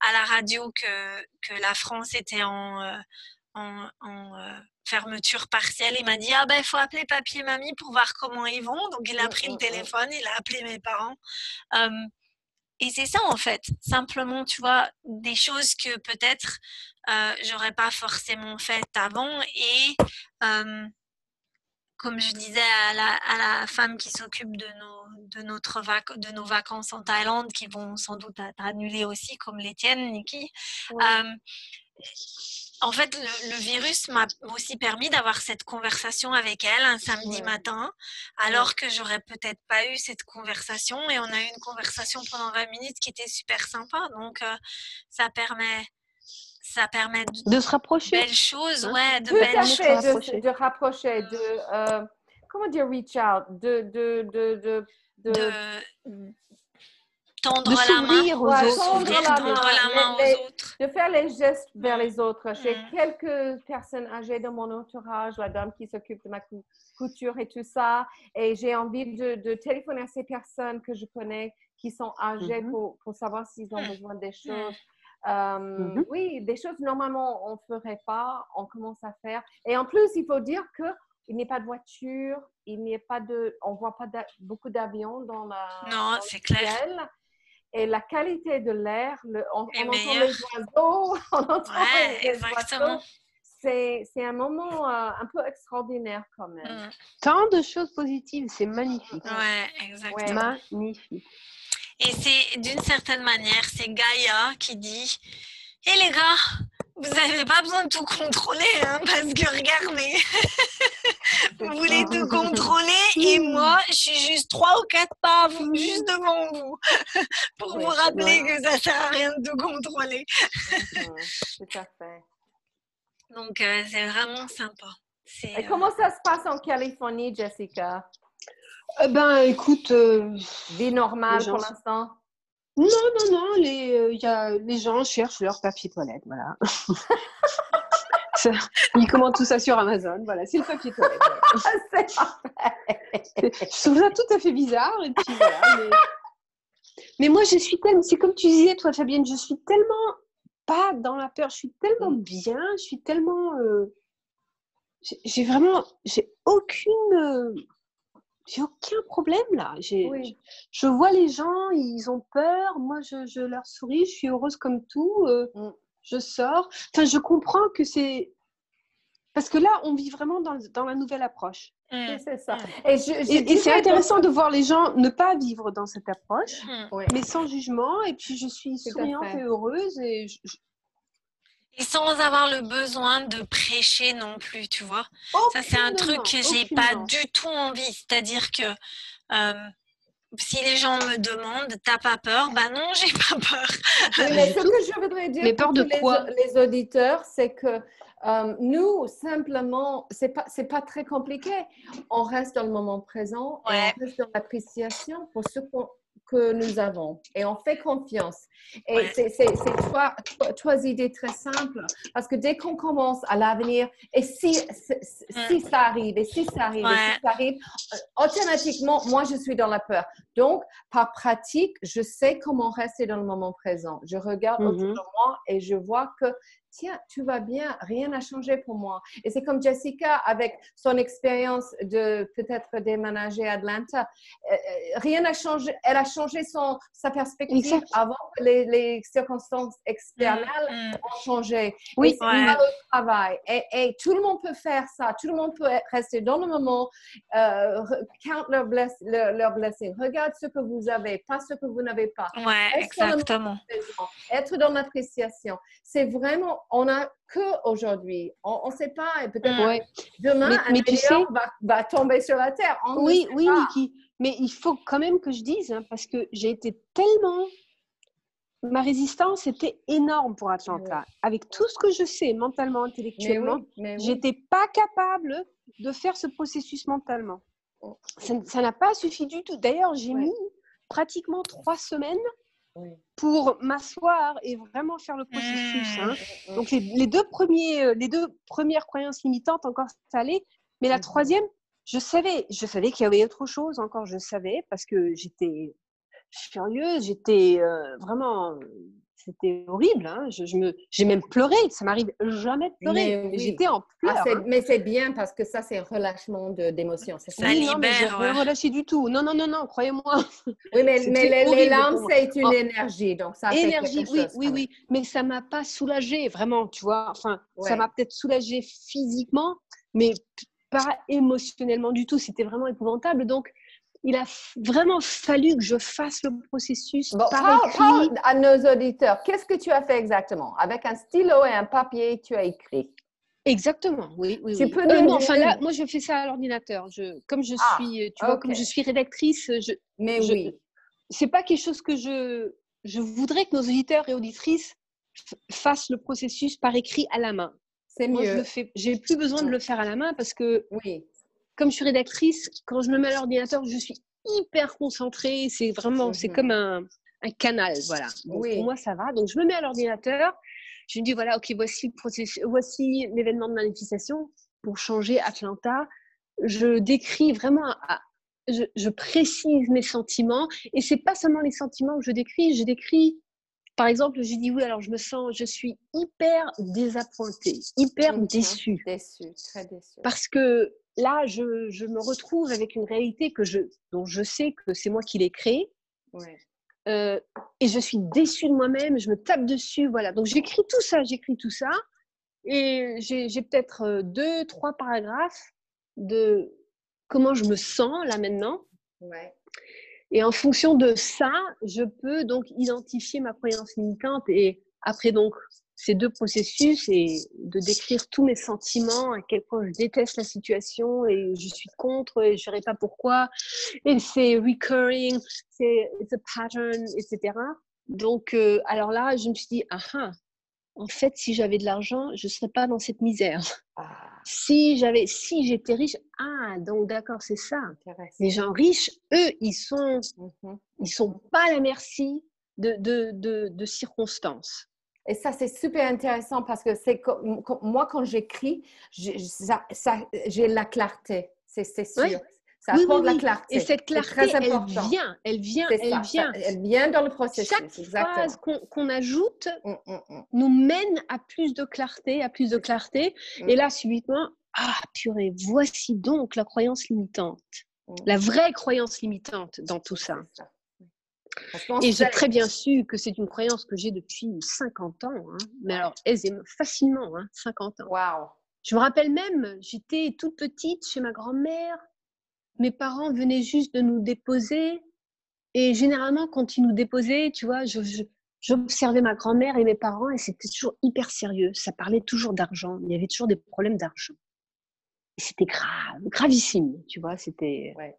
à la radio, que, que la France était en, euh, en, en fermeture partielle. Il m'a dit Ah ben, il faut appeler papy et mamie pour voir comment ils vont. Donc, il a pris le téléphone, il a appelé mes parents. et c'est ça, en fait. Simplement, tu vois, des choses que peut-être j'aurais pas forcément faites avant. Et comme je disais à la, à la femme qui s'occupe de nos, de, notre de nos vacances en Thaïlande, qui vont sans doute être annulées aussi, comme les tiennes, Niki. Euh, en fait, le, virus m'a aussi permis d'avoir cette conversation avec elle un samedi matin, alors que j'aurais peut-être pas eu cette conversation. Et on a eu une conversation pendant 20 minutes qui était super sympa. Donc, euh, ça permet ça permet
de, se rapprocher.
Belles choses, hein? ouais, de belles
choses. De, de, rapprocher, de, euh, comment dire, reach out, de, de, de, de,
tendre la main aux autres,
tendre la, main aux autres. De faire les gestes vers les autres. J'ai mm. quelques personnes âgées dans mon entourage, la dame qui s'occupe de ma couture et tout ça, et j'ai envie de, téléphoner à ces personnes que je connais qui sont âgées mm-hmm. pour, pour, savoir s'ils ont mm. besoin des mm. Mmh oui, des choses normalement on ne ferait pas, on commence à faire. Et en plus, il faut dire que il n'y a pas de voiture, il n'y a pas de, on voit pas beaucoup d'avions dans la.
Non, c'est clair.
Et la qualité de l'air, on, on entend les oiseaux, on entend les oiseaux. C'est, un moment euh, un peu extraordinaire quand même. Mmh.
Tant de choses positives, c'est magnifique.
Ouais, exactement.
Magnifique.
Et c'est d'une certaine manière, c'est Gaïa qui dit Hé eh, les gars, vous n'avez pas besoin de tout contrôler, hein, parce que regardez, vous voulez tout contrôler et moi, je suis juste trois ou quatre pas juste devant vous pour vous rappeler que ça sert à rien de tout contrôler.
tout à fait.
Donc, euh, c'est vraiment sympa.
Et comment ça se passe en Californie, Jessica?
Eh ben, écoute. Euh,
Vie normale pour l'instant
Non, non, non. Les, euh, y a, les gens cherchent leur papier toilette, voilà. Ils commandent tout ça sur Amazon, voilà, c'est le papier toilette. c'est Je trouve ça tout à fait bizarre, et puis voilà. Mais, moi, je suis tellement. C'est comme tu disais, toi, Fabienne, je suis tellement pas dans la peur, je suis tellement mm. bien, je suis tellement. Euh, j'ai vraiment. J'ai aucune j'ai aucun problème là. Je vois les gens, ils ont peur. Moi, je, leur souris. Je suis heureuse comme tout. Euh, mm. Je sors. Enfin, je comprends que c'est parce que là, on vit vraiment dans, dans la nouvelle approche.
Mm. C'est ça.
Mm. Et, c'est intéressant de voir les gens ne pas vivre dans cette approche, mais sans jugement. Et puis, je suis souriante et heureuse. Et je,
et sans avoir le besoin de prêcher non plus, tu vois. ça, c'est un truc que j'ai pas du tout envie. C'est-à-dire que euh, si les gens me demandent, t'as pas peur? Ben non, j'ai pas peur.
mais ce que je voudrais dire mais peur de quoi? les, auditeurs, c'est que euh, nous, simplement, c'est pas, c'est pas très compliqué. On reste dans le moment présent, et on reste dans l'appréciation pour ce qu'on que nous avons et on fait confiance. Et c'est trois, trois, idées très simples parce que dès qu'on commence à l'avenir, et si, si, ça arrive, et si ça arrive, et si ça arrive, euh, automatiquement, moi, je suis dans la peur. Donc, par pratique, je sais comment rester dans le moment présent. Je regarde autour mm-hmm. de moi et je vois que tiens, tu vas bien, rien n'a changé pour moi. Et c'est comme Jessica avec son expérience de peut-être déménager à Atlanta. Euh, euh, rien n'a changé. Elle a changé son, sa perspective avant que les, circonstances extérieures mm, mm. ont changé. Oui, c'est le travail. Et, tout le monde peut faire ça. Tout le monde peut rester dans le moment, euh, count leur, bless, leur, blessing. Regarde ce que vous avez, pas ce que vous n'avez pas.
Ouais, exactement.
Être dans l'appréciation. C'est vraiment on n'a que aujourd'hui. On ne sait pas, et peut-être demain, un mais tu va, tomber sur la terre.
oui, oui, Niki. Mais il faut quand même que je dise, hein, parce que j'ai été tellement. Ma résistance était énorme pour Atlanta. Avec tout ce que je sais mentalement, intellectuellement, j'étais pas capable de faire ce processus mentalement. Ça n'a pas suffi du tout. D'ailleurs, j'ai mis pratiquement trois semaines pour m'asseoir et vraiment faire le processus. Hein. Mmh. Donc les, deux premiers, euh, les deux premières croyances limitantes encore ça allait, mais la mmh. troisième, je savais, je savais qu'il y avait autre chose encore, je savais parce que j'étais furieuse, j'étais euh, vraiment c'était horrible. Hein. Je, me, j'ai même pleuré. Ça m'arrive jamais de pleurer. J'étais en ah,
pleurs. Mais c'est bien parce que ça, c'est un relâchement d'émotions.
Ça, ça libère.
Non, mais je ouais. relâché du tout. Non, non, non, non, croyez-moi.
Oui, mais, mais les, larmes, c'est une oh. énergie. Donc, ça
énergie,
oui,
oui, oui. Mais ça m'a pas soulagée, vraiment, tu vois. Enfin, ça m'a peut-être soulagée physiquement, mais pas émotionnellement du tout. C'était vraiment épouvantable. Donc, il a vraiment fallu que je fasse le processus par écrit.
à nos auditeurs, qu'est-ce que tu as fait exactement? Avec un stylo et un papier, tu as écrit.
Exactement, oui, oui. Tu Peux euh, non, enfin là, moi je fais ça à l'ordinateur. Je, comme je ah, suis, tu vois, comme je suis rédactrice, je.
Mais oui.
C'est pas quelque chose que je. Je voudrais que nos auditeurs et auditrices fassent le processus par écrit à la main.
C'est mieux.
je le fais. J'ai plus besoin de le faire à la main parce que oui comme je suis rédactrice, quand je me mets à l'ordinateur, je suis hyper concentrée. C'est vraiment, c'est comme un, canal, voilà. Pour moi, ça va. Donc, je me mets à l'ordinateur. Je me dis, voilà, ok, voici voici l'événement de manifestation pour changer Atlanta. Je décris vraiment, je, je, précise mes sentiments. Et c'est pas seulement les sentiments que je décris, je décris par exemple, je dis oui, alors je me sens, je suis hyper désappointée, hyper déçue.
Déçue, très déçue.
Parce que là, je, je, me retrouve avec une réalité que je, dont je sais que c'est moi qui l'ai créée. Euh, et je suis déçue de moi-même, je me tape dessus, voilà. Donc j'écris tout ça, j'écris tout ça, et j'ai peut-être euh, deux, trois paragraphes de comment je me sens là maintenant.
Ouais.
Et en fonction de ça, je peux donc identifier ma croyance limitante et après donc ces deux processus et de décrire tous mes sentiments, à quel point je déteste la situation et je suis contre et je ne sais pas pourquoi. Et c'est recurring, c'est a pattern, etc. Donc, euh, alors là, je me suis dit, ah, ah en fait, si j'avais de l'argent, je ne serais pas dans cette misère. Ah. Si j'avais, si j'étais riche, ah, donc d'accord, c'est ça. Les gens riches, eux, ils sont, mhm. ils sont pas à la merci de, de, de, de circonstances.
Et ça, c'est super intéressant parce que c'est moi, quand j'écris, j'ai la clarté, c'est sûr. Ça apporte la clarté.
Et cette clarté, elle vient, elle vient, elle vient.
elle vient dans le processus.
Chaque phrase qu'on ajoute hum, hum, hum. nous mène à plus de clarté, à plus de clarté. Et là, subitement, ah purée, voici donc la croyance limitante. La vraie croyance limitante dans tout ça. Et j'ai très bien su que c'est une croyance que j'ai depuis 50 ans, hein. mais alors aisément, facilement, hein, 50 ans.
Wow.
Je me rappelle même, j'étais toute petite chez ma grand-mère, mes parents venaient juste de nous déposer, et généralement quand ils nous déposaient, tu vois, j'observais ma grand-mère et mes parents, et c'était toujours hyper sérieux, ça parlait toujours d'argent, il y avait toujours des problèmes d'argent. C'était grave, gravissime, tu vois, c'était... Ouais.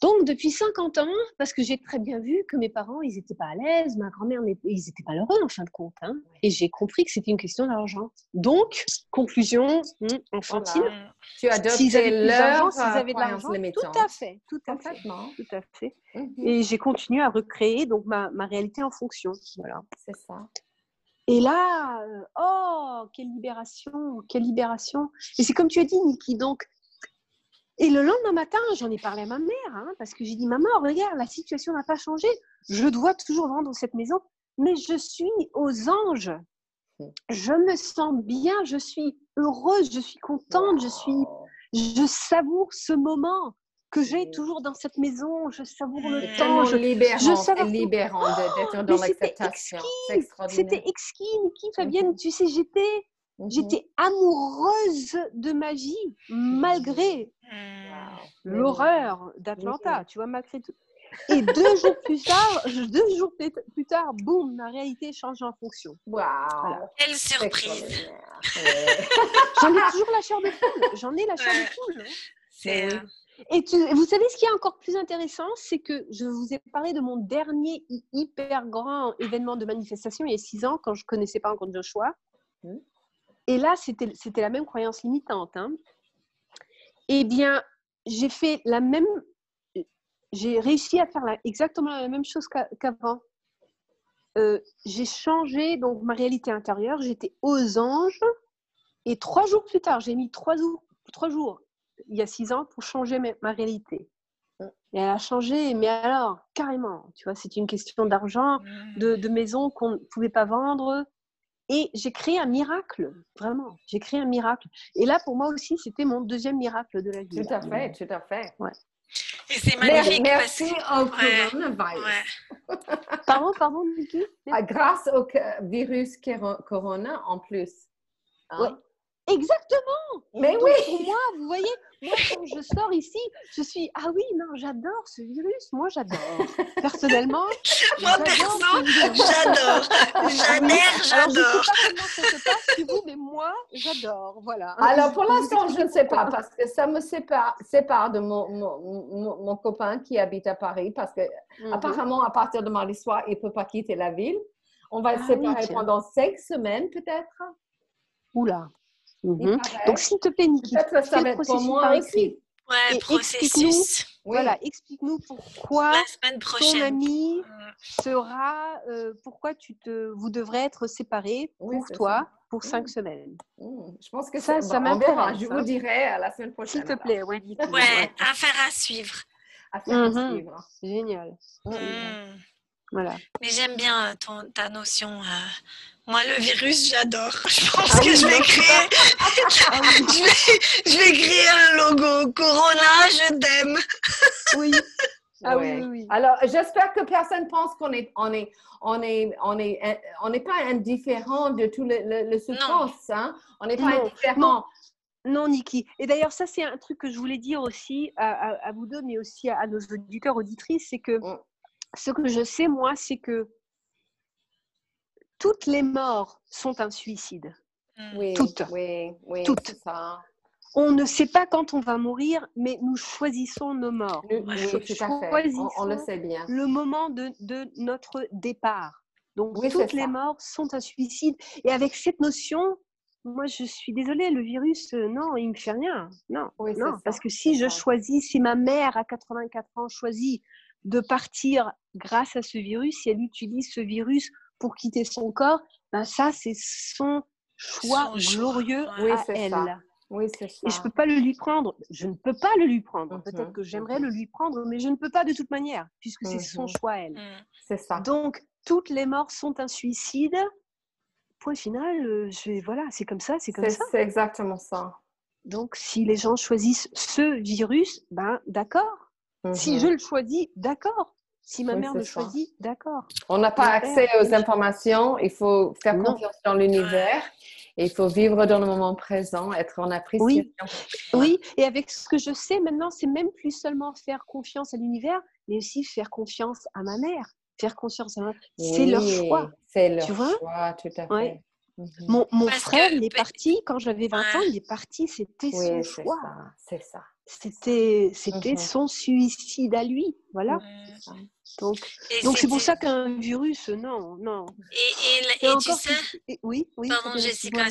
Donc, depuis 50 ans, parce que j'ai très bien vu que mes parents, ils n'étaient pas à l'aise, ma grand-mère, ils n'étaient pas heureux en fin de compte. Hein. et j'ai compris que c'était une question d'argent. Donc, conclusion hmm, enfantine.
Tu as s'ils avaient
leur s'ils avaient de l'argent, tout à fait, tout à fait, tout à fait. Mhm. Et j'ai continué à recréer donc ma, ma réalité en fonction. Voilà.
C'est ça.
Et là, euh, oh, quelle libération, quelle libération. Et c'est comme tu as dit, Niki, donc et le lendemain matin, j'en ai parlé à ma mère, hein, parce que j'ai dit, maman, regarde, la situation n'a pas changé. Je dois toujours vendre cette maison, mais je suis aux anges. Je me sens bien, je suis heureuse, je suis contente, je suis, je savoure ce moment que j'ai toujours dans cette maison. Je savoure le temps.
Je, libérant, je savoure libérant d'être dans l'acceptation.
C'était exquis, Niki, Fabienne. Tu sais, j'étais Mhm. J'étais amoureuse de ma vie malgré l'horreur d'Atlanta, tu vois, malgré tout. Et deux jours plus tard, deux jours plus tard, boum, ma réalité change en fonction.
Waouh
Quelle surprise
J'en ai toujours la chair de poule. J'en ai la chair de poule. C'est. Euh, Et vous savez ce qui est encore plus intéressant, c'est que je vous ai parlé de mon dernier hyper grand événement de manifestation il y a six ans, quand je connaissais pas encore Joshua. Mmh. Et là, c'était la même croyance limitante. Hein. Eh bien, j'ai fait la même. J'ai réussi à faire exactement la même chose qu'avant. Euh, j'ai changé donc ma réalité intérieure. J'étais aux anges. Et trois jours plus tard, j'ai mis trois jours, trois jours, il y a six ans, pour changer ma, réalité. Et elle a changé, mais alors, carrément, tu vois, c'est une question d'argent, de, de maison qu'on ne pouvait pas vendre, et j'ai créé un miracle, vraiment. J'ai créé un miracle. Et là, pour moi aussi, c'était mon deuxième miracle de la vie.
Tout à fait, tout à fait.
Ouais.
Et c'est magnifique.
Merci au coronavirus.
Ouais. pardon, pardon, Niki
ah, Grâce au virus corona en plus.
Hein? Exactement.
Mais oui.
Pour moi, vous voyez, moi quand je sors ici, je suis ah oui non j'adore ce virus. Moi j'adore. Personnellement.
moi perso, j'adore. J'adore, j'adore.
Je sais pas comment ça se passe chez vous, mais moi j'adore. Voilà.
Alors pour l'instant je ne sais pas parce que ça me sépare, sépare de mon, mon, mon, copain qui habite à Paris parce que mhm. apparemment à partir de mardi soir il peut pas quitter la ville. On va se ah séparer pendant cinq semaines peut-être.
Oula. Mhm. Donc, s'il te plaît, Niki, fais ça le processus par écrit.
Ouais, processus.
Voilà, explique-nous pourquoi ton ami mm. sera, euh, pourquoi tu te, vous devrez être séparés pour toi pour cinq mm. semaines.
Mm. Je pense que ça, ça m'intéresse. Je vous hein. dirai à la semaine prochaine.
S'il te plaît,
ouais, ouais, affaire à suivre.
Affaire à mhm. suivre.
Génial. Voilà.
Mais j'aime bien ton, ta notion. Euh, moi, le virus, j'adore. Je pense ah que je, vais créer... Ah je, vais... je vais créer un logo. Corona, je t'aime.
oui. Ah oui, oui,
Alors, j'espère que personne pense qu'on est, on est, on est, on est, on n'est pas indifférent de tout le, le, souffrance. Hein? On n'est pas indifférent.
Non. Niki. Et d'ailleurs, ça, c'est un truc que je voulais dire aussi à, à, vous deux, mais aussi à, nos auditeurs, auditrices, c'est que mm. ce que je sais, moi, c'est que toutes les morts sont un suicide.
Mm. Oui,
toutes.
Oui, oui,
toutes.
Ça.
On ne sait pas quand on va mourir, mais nous choisissons nos morts.
Oui, tout à fait. On, le sait bien.
Le moment de, notre départ. Donc toutes les morts sont un suicide. Et avec cette notion, moi je suis désolée, le virus, euh, non, il me fait rien. Non, non parce que si je choisis, si ma mère à 84 ans choisit de partir grâce à ce virus, si elle utilise ce virus pour quitter son corps, ben ça, c'est son choix glorieux à elle.
Oui, c'est ça.
Et je ne peux pas le lui prendre. Je ne peux pas le lui prendre. Mhm, Peut-être que j'aimerais mhm. le lui prendre, mais je ne peux pas de toute manière, puisque c'est son mhm. choix à elle.
C'est ça.
Donc, toutes les morts sont un suicide. Point final, euh, je voilà, c'est comme ça, c'est comme ça.
C'est exactement ça.
Donc, si les gens choisissent ce virus, ben d'accord. Si je le choisis, d'accord. Si ma mère le choisit, d'accord.
On n'a pas accès aux informations, il faut faire confiance dans l'univers. Et il faut vivre dans le moment présent, être en appréciation.
Oui, oui. et avec ce que je sais maintenant, c'est même plus seulement faire confiance à l'univers, mais aussi faire confiance à ma mère. Faire confiance à ma mère. c'est leur choix.
C'est leur choix, tout à fait.
Mhm. Mon, frère, il est parti quand j'avais 20 ans, il est parti, c'était son choix.
C'est ça.
C'était c'était mmh son suicide à lui, voilà. Mmh. Donc donc c'est pour ça qu'un virus, non, non.
Et, et, tu sais, oui, oui. Pardon Jessica,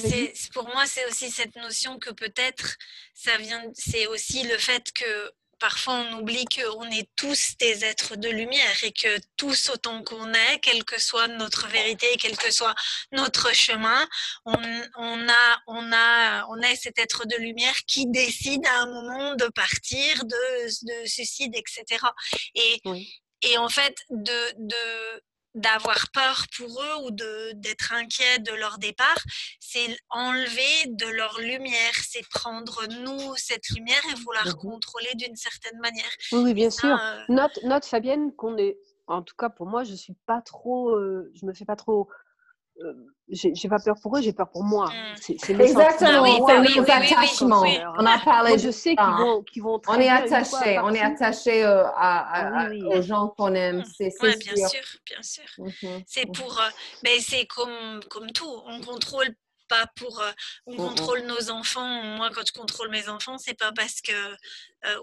pour moi c'est aussi cette notion que peut-être ça vient, c'est aussi le fait que parfois on oublie qu'on est tous des êtres de lumière et que tous autant qu'on est, quelle que soit notre vérité, quel que soit notre chemin, on, a, on, a, on est cet être de lumière qui décide à un moment de partir, de, de suicide, etc. Et, et en fait, de, de, d'avoir peur pour eux ou d'être inquiet de leur départ, c'est enlever de leur lumière, c'est prendre nous cette lumière et vouloir mmh contrôler d'une certaine manière.
Oui, oui bien sûr. Euh note, note Fabienne qu'on est, en tout cas pour moi, je suis pas trop, euh, je me fais pas trop euh, j'ai pas peur pour eux, j'ai peur pour moi.
Mm. C'est Exactement, oui, oui, nos attachements. on a parlé.
je sais qu'ils vont, qu'ils vont.
On est attaché, on est attaché euh, à, aux gens qu'on aime. C'est
ouais, bien sûr, bien sûr. Mm-hmm. C'est pour, euh, mais c'est comme comme tout, on contrôle pas pour on mm-hmm. contrôle nos enfants moi quand je contrôle mes enfants c'est pas parce que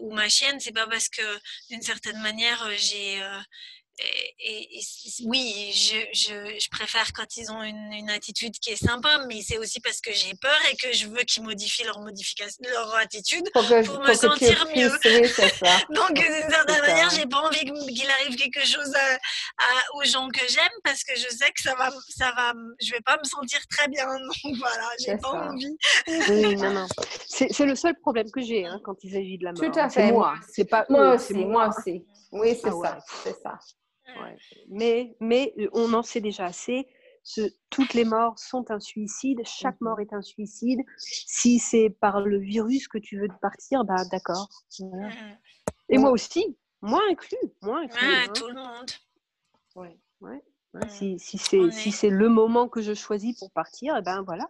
ou ma chienne c'est pas parce que d'une certaine manière j'ai et, oui, je, je, je, préfère quand ils ont une, une attitude qui est sympa, mais c'est aussi parce que j'ai peur et que je veux qu'ils modifient leur, modification, leur attitude pour, me sentir mieux. Donc, d'une certaine manière, j'ai pas envie qu'il arrive quelque chose à, aux gens que j'aime parce que je sais que ça va, ça va, je vais pas me sentir très bien. Donc voilà, j'ai pas envie.
Oui, non, non. C'est le seul problème que j'ai hein, quand il s'agit de la mort.
Tout à fait. Moi, c'est pas moi aussi. Moi aussi. Oui, c'est ah ça. C'est ça.
Mais, mais euh, on en sait déjà assez. Ce, toutes les morts sont un suicide, chaque mort est un suicide. Si c'est par le virus que tu veux partir, bah d'accord. Et moi aussi, moi inclus, moi inclus.
Hein. Tout le monde.
Ouais, ouais. Si, si c'est si le moment que je choisis pour partir, et eh ben voilà.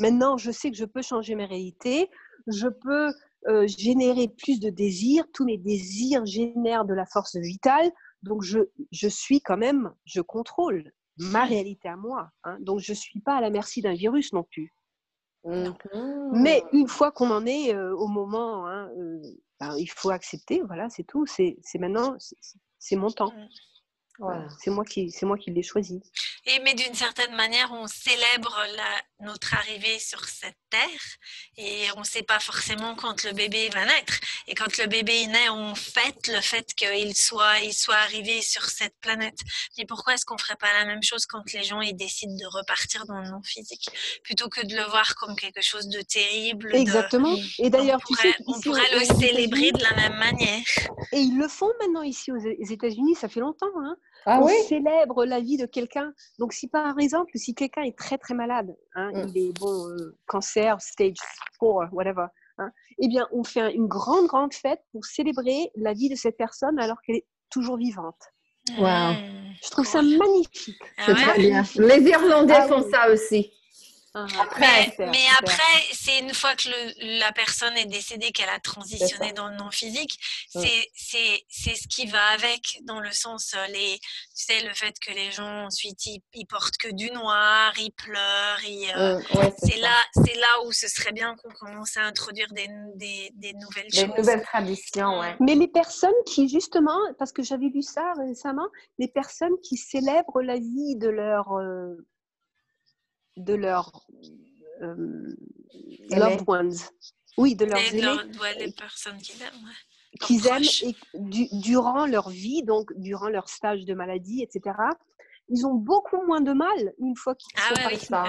Maintenant, je sais que je peux changer mes réalités, je peux euh, générer plus de désirs. Tous mes désirs génèrent de la force vitale. Donc, je, je suis quand même, je contrôle ma réalité à moi. Hein. Donc, je ne suis pas à la merci d'un virus non plus. Mais une fois qu'on en est euh, au moment, hein, euh, ben, il faut accepter, voilà, c'est tout. C'est maintenant, c'est mon temps. C'est moi qui, c'est moi qui l'ai choisi.
Et mais d'une certaine manière, on célèbre la, notre arrivée sur cette terre et on ne sait pas forcément quand le bébé va naître. Et quand le bébé naît, on fête le fait qu'il soit, il soit arrivé sur cette planète. Mais pourquoi est-ce qu'on ferait pas la même chose quand les gens ils décident de repartir dans le monde physique? Plutôt que de le voir comme quelque chose de terrible
Exactement. Et d'ailleurs,
on pourrait, on pourrait le célébrer de la même manière.
Et ils le font maintenant ici aux États-Unis. Ça fait longtemps. Hein ah on célèbre la vie de quelqu'un. Donc, si par exemple, si quelqu'un est très très malade, hein, mm. il est bon, euh, cancer, stage 4, whatever, hein, eh bien, on fait une grande grande fête pour célébrer la vie de cette personne alors qu'elle est toujours vivante.
Wow.
Je trouve ça magnifique.
C'est très bien. Les Irlandais ah font ça aussi.
Après, mais, après, c'est une fois que la personne est décédée, qu'elle a transitionné dans le non physique, c'est c'est ce qui va avec, dans le sens, euh, les, tu sais, le fait que les gens ensuite ils, portent que du noir, ils pleurent, euh, c'est là, c'est là où ce serait bien qu'on commence à introduire des, des, des nouvelles
des nouvelles traditions, ouais.
Mais les personnes qui justement, parce que j'avais vu ça récemment, les personnes qui célèbrent la vie de leur euh, de leurs euh, loved ones. Oui, de leurs
aimés. les personnes qu'ils aiment.
Qu'ils aiment et durant leur vie, donc durant leur stage de maladie, etc. Ils ont beaucoup moins de mal une fois qu'ils ah sont ouais, ça.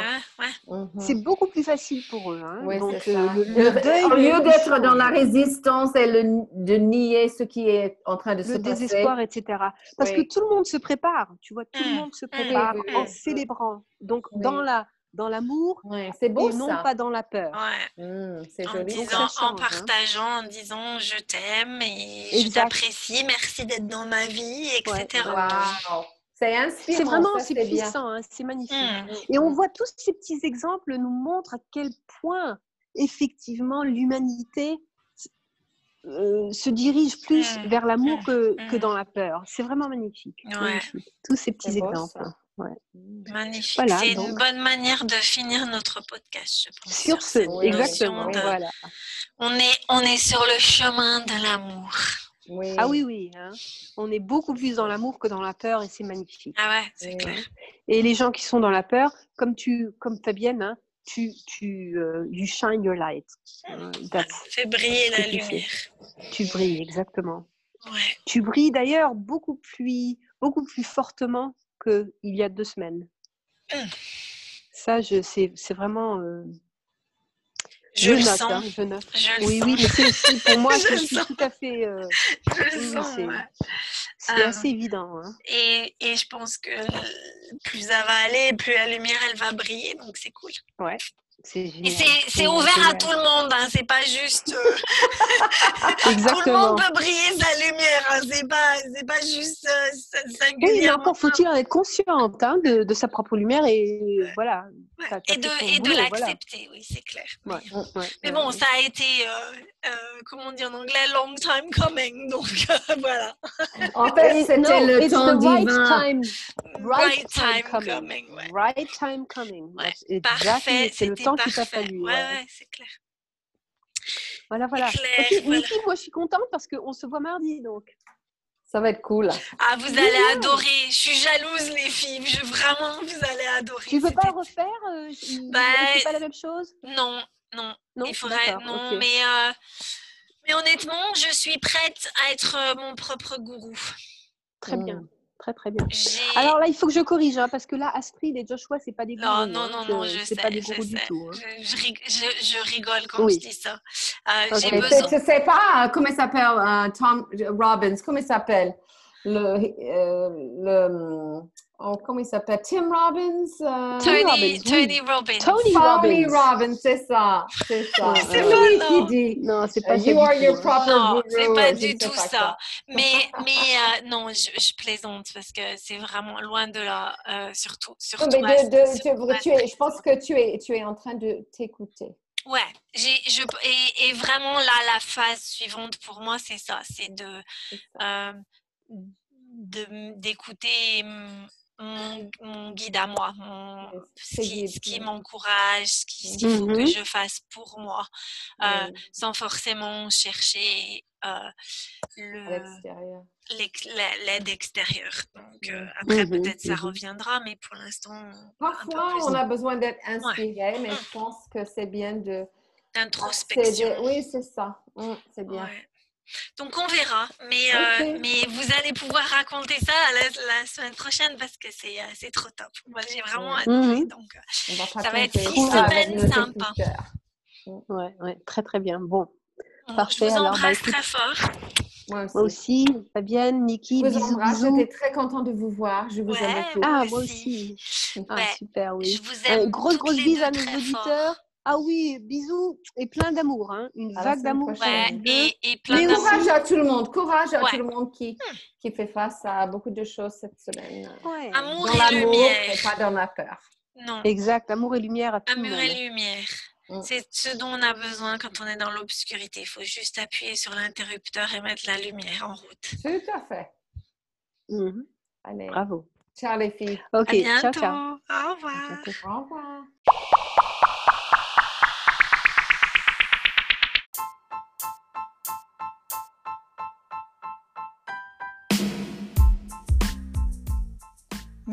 Mhm. C'est beaucoup plus facile pour eux. Hein.
donc, euh, le, au lieu d'être dans la résistance et de nier ce qui est en train de se passer.
Le désespoir, etc. Parce que tout le monde se prépare. Tu vois, tout le mmh. monde se prépare en célébrant. Donc, dans la dans l'amour
c'est beau,
et non pas dans la peur.
Mmh, en, disant, en hein. partageant, en disant je t'aime et je t'apprécie, merci d'être dans ma vie, etc.
C'est inspirant.
C'est vraiment c'est puissant, hein, c'est magnifique. Mmh. Et on voit tous ces petits exemples nous montrent à quel point effectivement l'humanité euh, se dirige plus mmh. vers l'amour mmh. que, que, dans la peur. C'est vraiment magnifique. Tous ces petits exemples.
Magnifique. c'est une bonne manière de finir notre podcast, je pense.
Sur, ce, exactement. voilà.
on, est, on est sur le chemin de l'amour.
Ah oui, oui. Hein. On est beaucoup plus dans l'amour que dans la peur et c'est magnifique.
Ah ouais, c'est clair.
Et les gens qui sont dans la peur, comme tu, comme Fabienne, hein, tu, tu uh, you shine your light.
Uh, Fais briller la lumière.
Tu brilles, exactement. Ouais. Tu brilles d'ailleurs beaucoup plus, beaucoup plus fortement qu'il y a deux semaines. Ça, je, c'est, c'est vraiment. Euh,
je, le sens. Hein,
je note. oui, oui, mais c'est aussi pour moi, je, suis tout à fait. Euh,
je le sens.
C'est, euh, assez évident. Hein.
Et, et, je pense que plus ça va aller, plus la lumière elle va briller, donc c'est cool.
Ouais.
Et c'est ouvert à tout le monde, hein, c'est pas juste. Euh, tout le monde peut briller sa lumière, hein, c'est pas, pas juste euh,
encore faut-il en être consciente hein, de, de, sa propre lumière et voilà.
et de, et de l'accepter, oui, c'est clair. mais bon, ça a été, euh, comment on dit en anglais, long time coming, donc voilà.
En fait, c'était le temps divin.
Right time, coming. Right time coming.
Parfait,
c'est le temps qu'il t'a fallu.
Ouais, ouais, c'est clair.
Voilà, voilà. Clair, voilà. moi je suis contente parce qu'on se voit mardi donc.
Ça va être cool.
Ah, vous allez adorer. Je suis jalouse, les filles. Je, vraiment, vous allez adorer.
Tu veux pas le refaire euh, bah, C'est pas la même chose?
Non, non. non? Il faudrait. Non, mais, euh, mais honnêtement, je suis prête à être euh, mon propre gourou.
Très bien. Très très bien. Alors là, il faut que je corrige, hein, parce que là, Astrid et Joshua, c'est pas des gourous.
Non, non, hein, non, non, je sais. pas des gourous du tout. Hein. Je, je, rigole quand je dis ça. Euh, okay. besoin...
Je sais pas euh, comment il s'appelle, euh, Tom Robbins, comment il s'appelle? Le, euh, le Oh, comment il s'appelle? Tim Robbins?
Uh... Tony, Robbins, Tony Robbins.
Tony, Tony Robbins, c'est ça. C'est ça.
c'est lui
qui dit?
Non, c'est pas
uh, You are your proper
Non, c'est pas du tout pas ça. Mais, mais euh, non, je, je, plaisante parce que c'est vraiment loin de là, euh, surtout. surtout
non, mais de, de, de, tu es, je pense que tu es, tu es en train de t'écouter.
Ouais, j'ai, je, et, et, vraiment là, la phase suivante pour moi, c'est ça, c'est de, euh, de d'écouter mon, guide à moi, ce qui, m'encourage, ce qu'il faut que mmh je fasse pour moi, euh, sans forcément chercher euh, l'aide extérieure. Donc euh, après, mmh peut-être ça reviendra, mais pour l'instant...
Parfois, on a besoin d'être inspiré, mais je pense que c'est bien de...
D'introspection.
Oui, c'est ça. Mmh, c'est bien.
Donc on verra, mais, euh, mais vous allez pouvoir raconter ça la, semaine prochaine parce que c'est euh, trop top. Moi j'ai vraiment mmh. adoré, donc euh, ça va être six semaines sympa.
Ouais, ouais, très très bien. Bon,
parfait. Je vous bah, embrasse très fort.
Moi aussi. Fabienne, Niki, bisous, bisous.
J'étais très contente de vous voir. Je vous aime
tous.
Ah, moi aussi. Ah, super, oui. Je vous aime. grosse, grosse bise à nos auditeurs. Ah oui, bisous et plein d'amour, hein. une vague d'amour.
et, et plein
courage à tout le monde, courage à tout le monde qui, qui fait face à beaucoup de choses cette semaine.
Ouais. Amour dans et lumière.
Et pas dans la peur.
Non.
Exact, amour et lumière à tout
amour
le monde.
et lumière. Hmm. C'est ce dont on a besoin quand on est dans l'obscurité. Il faut juste appuyer sur l'interrupteur et mettre la lumière en route.
Tout à fait.
Mhm. Allez. Bravo.
Ciao les filles.
Ok,
à bientôt.
ciao, ciao.
Au revoir.
Au revoir.